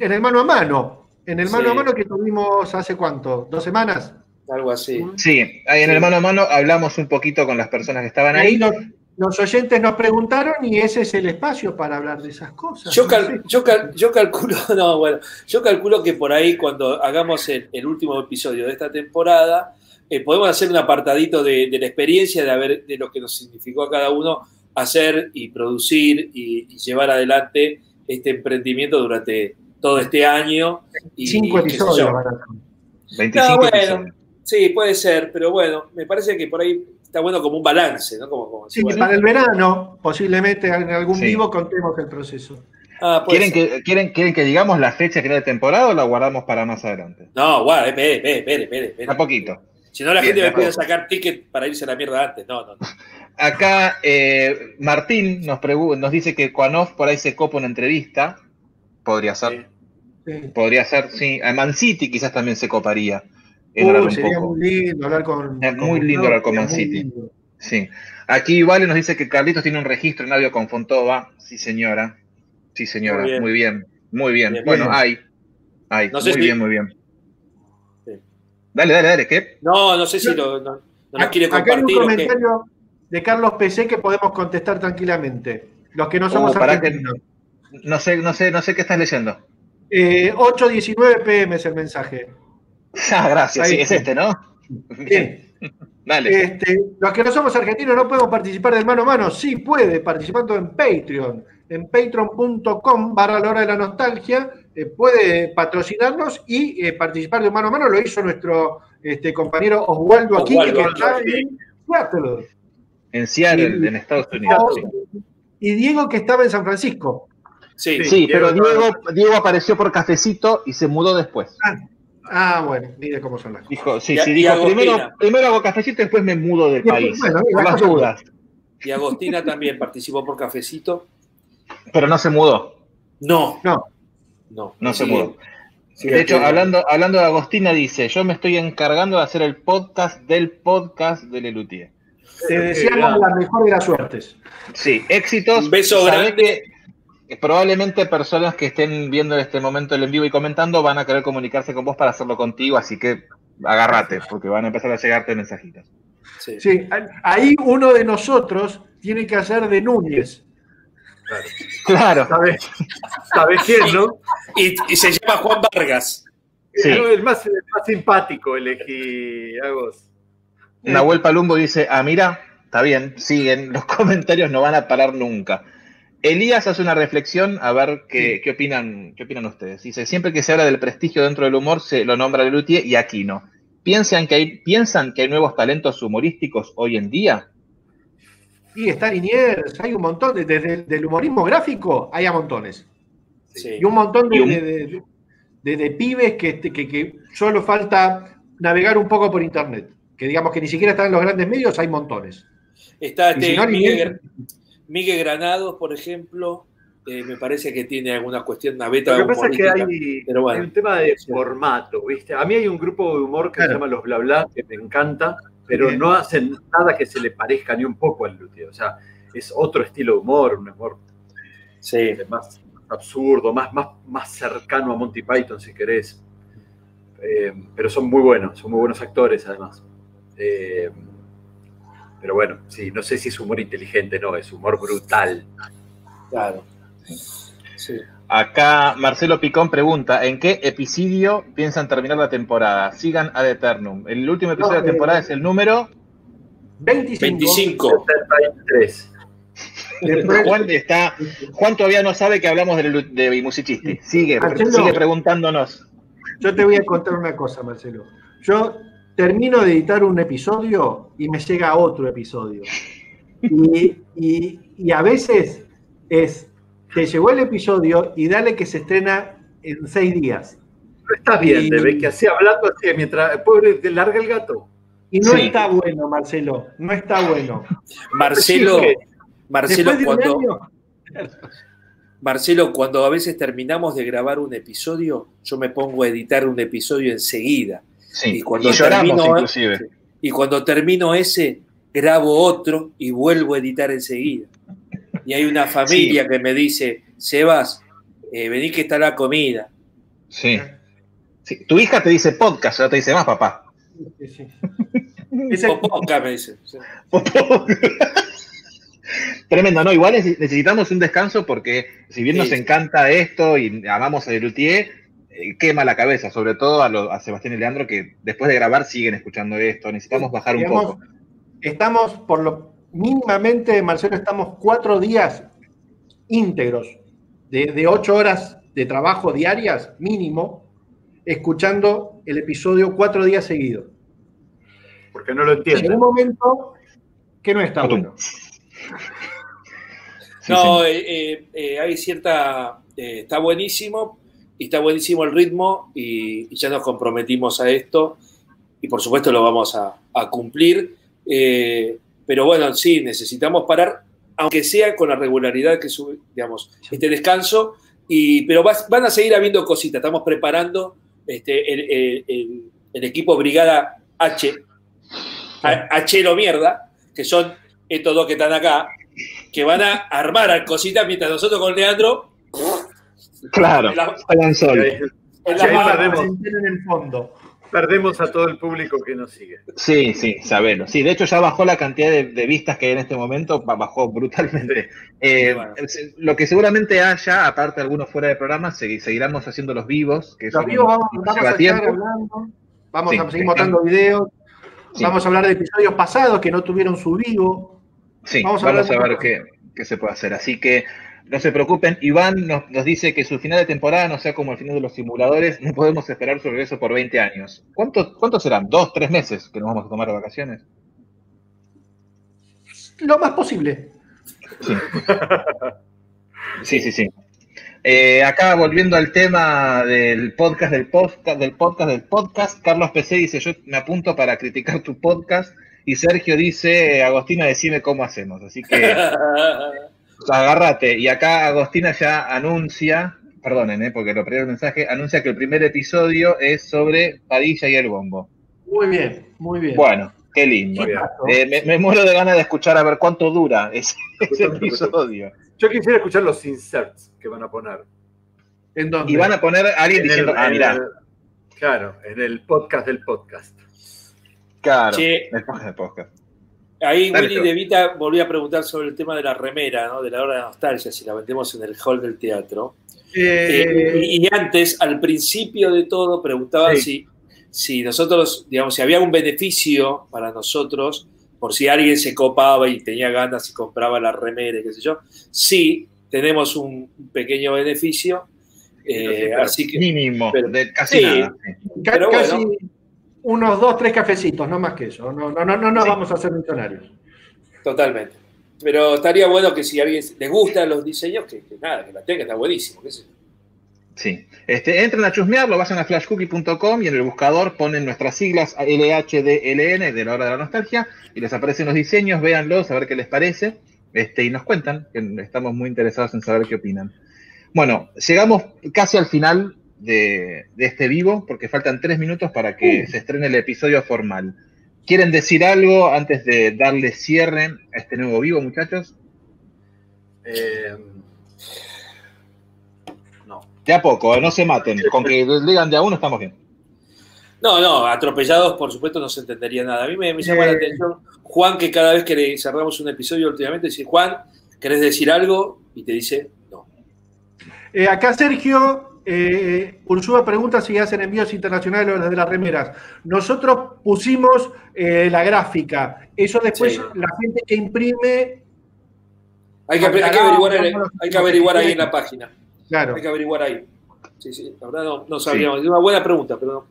en el mano a mano. En el mano Sí. a mano que tuvimos hace cuánto, dos semanas. Algo así. Sí, ahí en el mano a mano hablamos un poquito con las personas que estaban Ahí los oyentes nos preguntaron y ese es el espacio para hablar de esas cosas. Yo, cal- yo, cal- yo calculo, <laughs> no, bueno, yo calculo que por ahí cuando hagamos el, el último episodio de esta temporada, eh, podemos hacer un apartadito de, de la experiencia de, haber, de lo que nos significó a cada uno hacer y producir y, y llevar adelante este emprendimiento durante todo este año. Y, Cinco y episodios. van a ser. 25 No, bueno, episodios. sí, puede ser, pero bueno, me parece que por ahí está bueno como un balance, ¿no? Como, como Sí, bueno, para el verano, posiblemente en algún Sí. vivo contemos el proceso. ah, ¿Quieren ser. que, quieren, ¿Quieren que digamos la fecha que era de temporada o la guardamos para más adelante? No, guarda, espere, espere, espere, espere, espere. A poquito. Si no, la Bien, gente me puede sacar ticket para irse a la mierda antes. No, no, no. <laughs> Acá eh, Martín nos, nos dice que Cuanoff por ahí se copa una entrevista. Podría ser. Sí. Podría ser, sí. A Man City quizás también se coparía. Un sería poco. muy lindo hablar con. Es con muy lindo hablar con Man City. Sí. Aquí Vale nos dice que Carlitos tiene un registro en audio con Fontova. Sí, señora. Sí, señora. Muy bien. Muy bien. Muy bien. Bien, bueno, bien. hay. Hay. No sé muy si- bien, muy bien. Sí. Dale, dale, dale. ¿Qué? No, no sé si lo, no, no nos quiere Acá hay un compartir o qué. comentario de Carlos PC que podemos contestar tranquilamente. Los que no somos Oh, que-. No sé, no sé, no sé qué estás leyendo. Eh, 8.19 pm es el mensaje. Ah, gracias. Ahí Sí, es este, ¿no? Bien. Dale. Este, los que no somos argentinos no podemos participar del mano a mano. Sí puede, participando en Patreon. En patreon.com barra la hora de la nostalgia. eh, puede patrocinarnos y eh, participar de mano a mano. Lo hizo nuestro este, compañero Oswaldo aquí, Oswaldo, que está sí. en Seattle. En Seattle, y- en Estados Unidos. Y Diego, que estaba en San Francisco. Sí, Sí, pero Diego- Diego, Diego apareció por cafecito y se mudó después. Ah, bueno, mire cómo son las cosas. Dijo, sí, Y sí, y dijo, Agostina. primero, primero hago cafecito y después me mudo del Y país. bueno, y por las las dudas. Y Agostina también participó por cafecito. Pero no se mudó. No, No, no. No se mudó. De hecho, hablando, hablando de Agostina, dice, yo me estoy encargando de hacer el podcast del podcast de Lelutier. te deseamos la mejor de las suertes. Sí, éxitos. Un beso Sabés grande. Probablemente personas que estén viendo en este momento el en vivo y comentando van a querer comunicarse con vos para hacerlo contigo, así que agárrate, porque van a empezar a llegarte mensajitos. Sí. Sí, ahí uno de nosotros tiene que hacer de Núñez. Claro. ¿Sabes, ¿Sabes quién, no? Y, y se llama Juan Vargas. Sí. No, el, más, el más simpático elegí, Agos. Nahuel Palumbo dice, ah, mira, está bien, siguen, los comentarios no van a parar nunca. Elías hace una reflexión a ver qué, qué opinan, qué opinan ustedes. Dice, siempre que se habla del prestigio dentro del humor, se lo nombra Lelutier y aquí no. ¿Piensan que, hay, ¿Piensan que hay nuevos talentos humorísticos hoy en día? Y está Liniers, hay un montón, de- desde el del humorismo gráfico hay a montones. Sí. Y un montón de, Y un- de- de- de- de pibes que, este, que, que solo falta navegar un poco por internet. Que digamos que ni siquiera están en los grandes medios, hay montones. Está este si no, Miguel, Liniers- Miguel Granados, por ejemplo. eh, me parece que tiene alguna cuestión, una beta Lo que pasa es que hay, pero bueno. hay un tema de formato, ¿viste? A mí hay un grupo de humor que Claro. se llama Los Bla Bla, que me encanta, pero Bien. no hacen nada que se le parezca ni un poco al Luthier. O sea, es otro estilo de humor, un humor Sí. más absurdo, más, más, más cercano a Monty Python, si querés. Eh, pero son muy buenos, son muy buenos actores, además. Eh, pero bueno, sí, no sé si es humor inteligente, no, es humor brutal. Claro. Sí. Acá Marcelo Picón pregunta, ¿en qué episodio piensan terminar la temporada? Sigan ad eternum. El último episodio No, de la temporada eh, es el número... 25. 25. 73. Después- Juan está... Juan todavía no sabe que hablamos de, de Musichisti. Sigue, Marcelo. sigue preguntándonos. Yo te voy a contar una cosa, Marcelo. Yo termino de editar un episodio y me llega otro episodio. <laughs> Y, y- y a veces es, te llegó el episodio y dale que se estrena en seis días. No estás bien, Y- de que así hablando así, mientras pobre te larga el gato. Y no Sí. está bueno, Marcelo, no está bueno. Marcelo, Marcelo de cuando, año, Marcelo, cuando a veces terminamos de grabar un episodio, yo me pongo a editar un episodio enseguida. Sí, Y cuando y lloramos termino- inclusive. Y cuando termino ese, grabo otro y vuelvo a editar enseguida. Y hay una <laughs> familia que me dice, Sebas, eh, vení que está la comida. Sí. Sí, Tu hija te dice podcast, ya te dice más papá. sí, sí. <laughs> Popoca, me dice. <laughs> Tremendo, ¿no? Igual neces- necesitamos un descanso porque si bien Sí. nos encanta esto y amamos a Lelutier, eh, quema la cabeza, sobre todo a, lo- a Sebastián y Leandro que después de grabar siguen escuchando esto. Necesitamos bajar un poco. Estamos, por lo mínimamente, Marcelo, estamos cuatro días íntegros, de, de ocho horas de trabajo diarias, mínimo, escuchando el episodio cuatro días seguidos. Porque no lo En entienden. un momento que no está bueno. Sí, no, sí. eh, eh, eh, hay cierta. eh, está buenísimo y está buenísimo el ritmo y, y ya nos comprometimos a esto y por supuesto lo vamos a, a cumplir. eh, pero bueno, sí, necesitamos parar, aunque sea con la regularidad que sube, digamos, este descanso Y, pero vas- van a seguir habiendo cositas. Estamos preparando este, el, el- el- el equipo Brigada H, a- H lo mierda, que son estos dos que están acá, que van a armar cositas mientras nosotros con Leandro. Claro, juegan solos. perdemos, en el fondo. perdemos a todo el público que nos sigue. Sí, sí, sabelo. Sí, de hecho ya bajó la cantidad de, de vistas que hay en este momento, ba- bajó brutalmente. Eh, bueno. es- Lo que seguramente haya, aparte de algunos fuera de programa, segui- seguiremos haciendo los vivos, que Los vivos vamos, vamos a estar tiempo. hablando, vamos Sí, a seguir sí. mostrando videos, Sí. vamos a hablar de episodios pasados que no tuvieron su vivo. Sí, Vamos vamos a a, hablar de ver qué, qué se puede hacer. Así que no se preocupen. Iván nos, nos dice que su final de temporada no sea como el final de los simuladores. No podemos esperar su regreso por 20 años. ¿Cuántos cuántos serán? ¿Dos, tres meses que nos vamos a tomar de vacaciones? Lo más posible. Sí, sí, sí. Eh, acá volviendo al tema del podcast, del podcast, del podcast, del podcast, Carlos PC dice, yo me apunto para criticar tu podcast, y Sergio dice, Agostina, decime cómo hacemos. Así que <laughs> agárrate. Y acá Agostina ya anuncia, perdonen, eh, porque lo perdí el mensaje, anuncia que el primer episodio es sobre Padilla y el bombo. Muy bien, muy bien. Bueno, qué lindo. Eh, me, me muero de ganas de escuchar a ver cuánto dura ese, <laughs> ese episodio. Yo quisiera escuchar los inserts que van a poner. ¿En dónde? Y van a poner a alguien En el- diciendo, ah, en mira, el- claro, en el podcast del podcast. claro, Che. el podcast del podcast. Ahí Dale, Willy Seba. De Vita volvió a preguntar sobre el tema de la remera, ¿no? de la hora de nostalgia, si la vendemos en el hall del teatro. Eh, Eh, y, antes, al principio de todo, preguntaba Sí. si, si nosotros, digamos, si había un beneficio para nosotros, por si alguien se copaba y tenía ganas y compraba la remera, y qué sé yo. Sí, tenemos un pequeño beneficio. eh, así que, Mínimo, pero- de casi sí. nada. pero casi bueno. Unos dos, tres cafecitos, no más que eso. No, no, no, no nos Sí. vamos a hacer millonarios. Totalmente. Pero estaría bueno que si a alguien les gustan los diseños, que, que nada, que la tenga, está buenísimo. qué sé yo. Sí. Este, entren a chusmearlo, vayan a flashcookie.com y en el buscador ponen nuestras siglas LHDLN de la hora de la nostalgia y les aparecen los diseños, véanlos, a ver qué les parece este, y nos cuentan, que estamos muy interesados en saber qué opinan. Bueno, llegamos casi al final de, de este vivo porque faltan tres minutos para que se estrene el episodio formal. ¿Quieren decir algo antes de darle cierre a este nuevo vivo, muchachos? Eh, no. De a poco, eh, no se maten. Con que digan de a uno estamos bien. No, no, atropellados, por supuesto, no se entendería nada. A mí me, me llama Eh. la atención Juan, que cada vez que le cerramos un episodio últimamente, dice, Juan, ¿querés decir algo? Y te dice, no. Eh, acá Sergio eh, Ursúa pregunta si hacen envíos internacionales o las de las remeras. Nosotros pusimos eh, la gráfica. Eso después Sí. la gente que imprime, Hay que, hay que Mandará, averiguar, en- vamos, hay que averiguar ahí en la página. claro. Hay que averiguar ahí. Sí, sí, la verdad no, no sabríamos. Es una buena pregunta, pero no,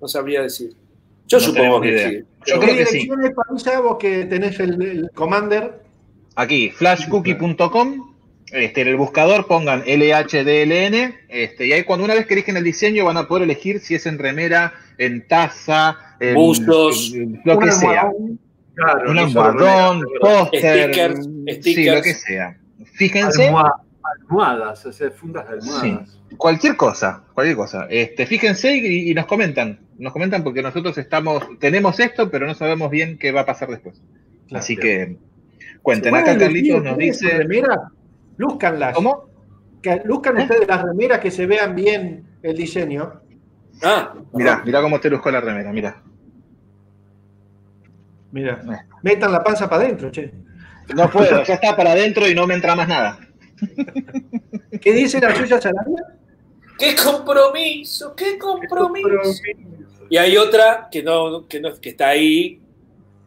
no sabría decir. Yo No supongo que idea. sí. Yo Pero- creo ¿Qué que sí. Pavilla, vos que tenés el, el Commander? Aquí, flashcookie.com. Este, en el buscador pongan LHDLN. Este, y ahí cuando una vez que eligen el diseño van a poder elegir si es en remera, en taza, en, Buzos, en lo que Un sea. Claro, Un almohadón, póster, Stickers, sí, lo que sea. Fíjense, Almoha- almohadas, o sea, fundas de almohadas. cualquier cosa, cualquier cosa. Este, fíjense y, y nos comentan, nos comentan porque nosotros estamos, tenemos esto, pero no sabemos bien qué va a pasar después. Así que cuenten. Acá ¿Pueden Carlitos nos dice. remeras? Lúzcanlas. ¿Cómo? Que luzcan ¿Eh? ustedes las remeras que se vean bien el diseño. Ah, Mirá, mirá cómo te luzco la remera, mirá. Mira, Eh. metan la panza para adentro, che. No puedo, ya está para adentro y no me entra más nada. ¿Qué dice la suya Salarial? ¡Qué compromiso! ¡Qué compromiso! Y hay otra que no, que no que está ahí,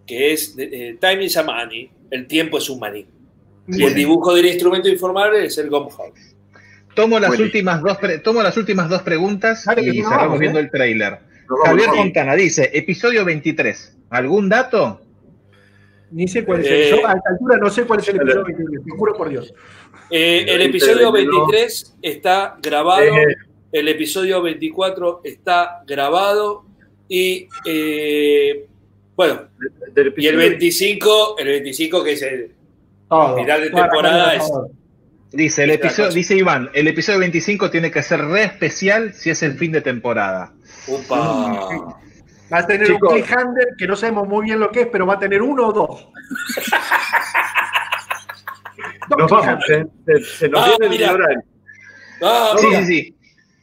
que es eh, Time is a money, el tiempo es un maní. Y el dibujo del instrumento informable es el Gom House. Tomo las, últimas dos tomo las últimas dos preguntas que y nos cerramos vamos, viendo ¿eh? el tráiler. Vamos, Javier vamos. Fontana dice, episodio 23. ¿Algún dato? Ni sé cuál es Eh, el. Yo a esta altura no sé cuál es el episodio 23, te juro por Dios. Eh, el episodio veintidós. 23 está grabado, Eh. el episodio 24 está grabado y eh, bueno, Del y el episodio- 25, el 25 que es el Todo. Final de temporada es-. Dice, el episodio, dice Iván, el episodio 25 tiene que ser re especial si es el fin de temporada. Upa. Va a tener Chicos. un cliffhanger que no sabemos muy bien lo que es, pero va a tener uno o dos. <laughs> Dos Nos vamos, se, se- se nos Ah, viene el horario. Ah, Sí, sí, sí.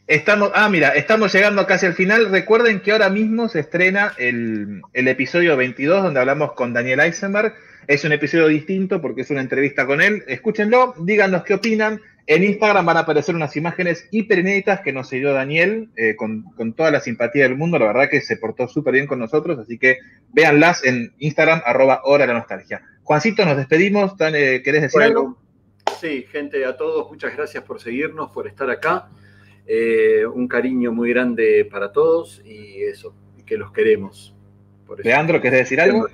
Estamos, ah, mira, estamos llegando casi al final. Recuerden que ahora mismo se estrena el, el episodio 22 donde hablamos con Daniel Eisenberg. Es un episodio distinto porque es una entrevista con él. Escúchenlo, díganos qué opinan. En Instagram van a aparecer unas imágenes hiper inéditas que nos dio Daniel eh, con, con toda la simpatía del mundo. La verdad que se portó súper bien con nosotros, así que véanlas en Instagram, arroba hora la nostalgia. Juancito, nos despedimos. Tan, eh, ¿Querés decir Bueno, algo? Sí, gente, a todos, muchas gracias por seguirnos, por estar acá. Eh, un cariño muy grande para todos y eso, que los queremos. Por eso. Leandro, ¿querés decir algo?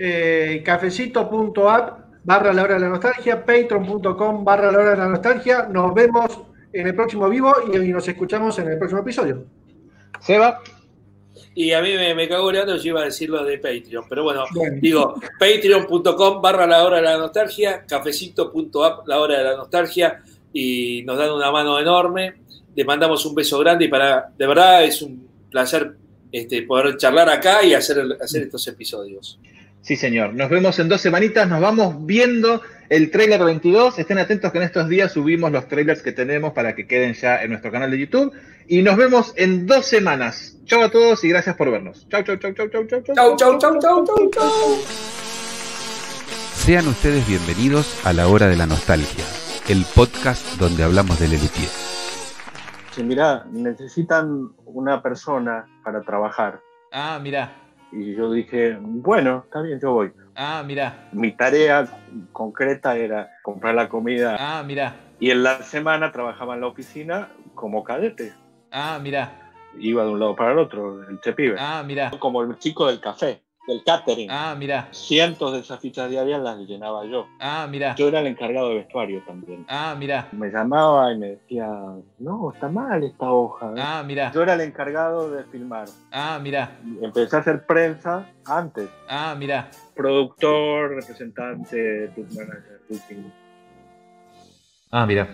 Eh, cafecito.app barra la hora de la nostalgia, patreon.com barra la hora de la nostalgia. Nos vemos en el próximo vivo y, y nos escuchamos en el próximo episodio. Seba. Y a mí me, me cago Leandro, yo iba a decir lo de Patreon, pero bueno, digo, patreon.com barra la hora de la nostalgia, cafecito.app la hora de la nostalgia, y nos dan una mano enorme, les mandamos un beso grande y para, de verdad es un placer este, poder charlar acá y hacer, hacer estos episodios. Sí, señor. Nos vemos en dos semanitas. Nos vamos viendo el trailer 22. Estén atentos que en estos días subimos los trailers que tenemos para que queden ya en nuestro canal de YouTube. Y nos vemos en dos semanas. Chau a todos y gracias por vernos. Chau, chau, chau, chau, chau, chau. Chau, chau, chau, chau, chau, chau. Sean ustedes bienvenidos a la hora de la nostalgia, el podcast donde hablamos de Lelutier. Sí, mira, necesitan una persona para trabajar. Ah, mira. Y yo dije, bueno, está bien, yo voy. Ah, mira. Mi tarea concreta era comprar la comida Ah, mira. y en la semana trabajaba en la oficina como cadete. Ah, mira. Iba de un lado para el otro, el chepibe. Ah, mira. Como el chico del café, del catering. Ah, mira. Cientos de esas fichas diarias las llenaba yo. Ah, mira. Yo era el encargado de vestuario también. Ah, mira. Me llamaba y me decía, no, está mal esta hoja. ¿eh". Ah, mira. Yo era el encargado de filmar. Ah, mira. Empecé a hacer prensa antes. Ah, mira. Productor, representante, manager. Ah, mira.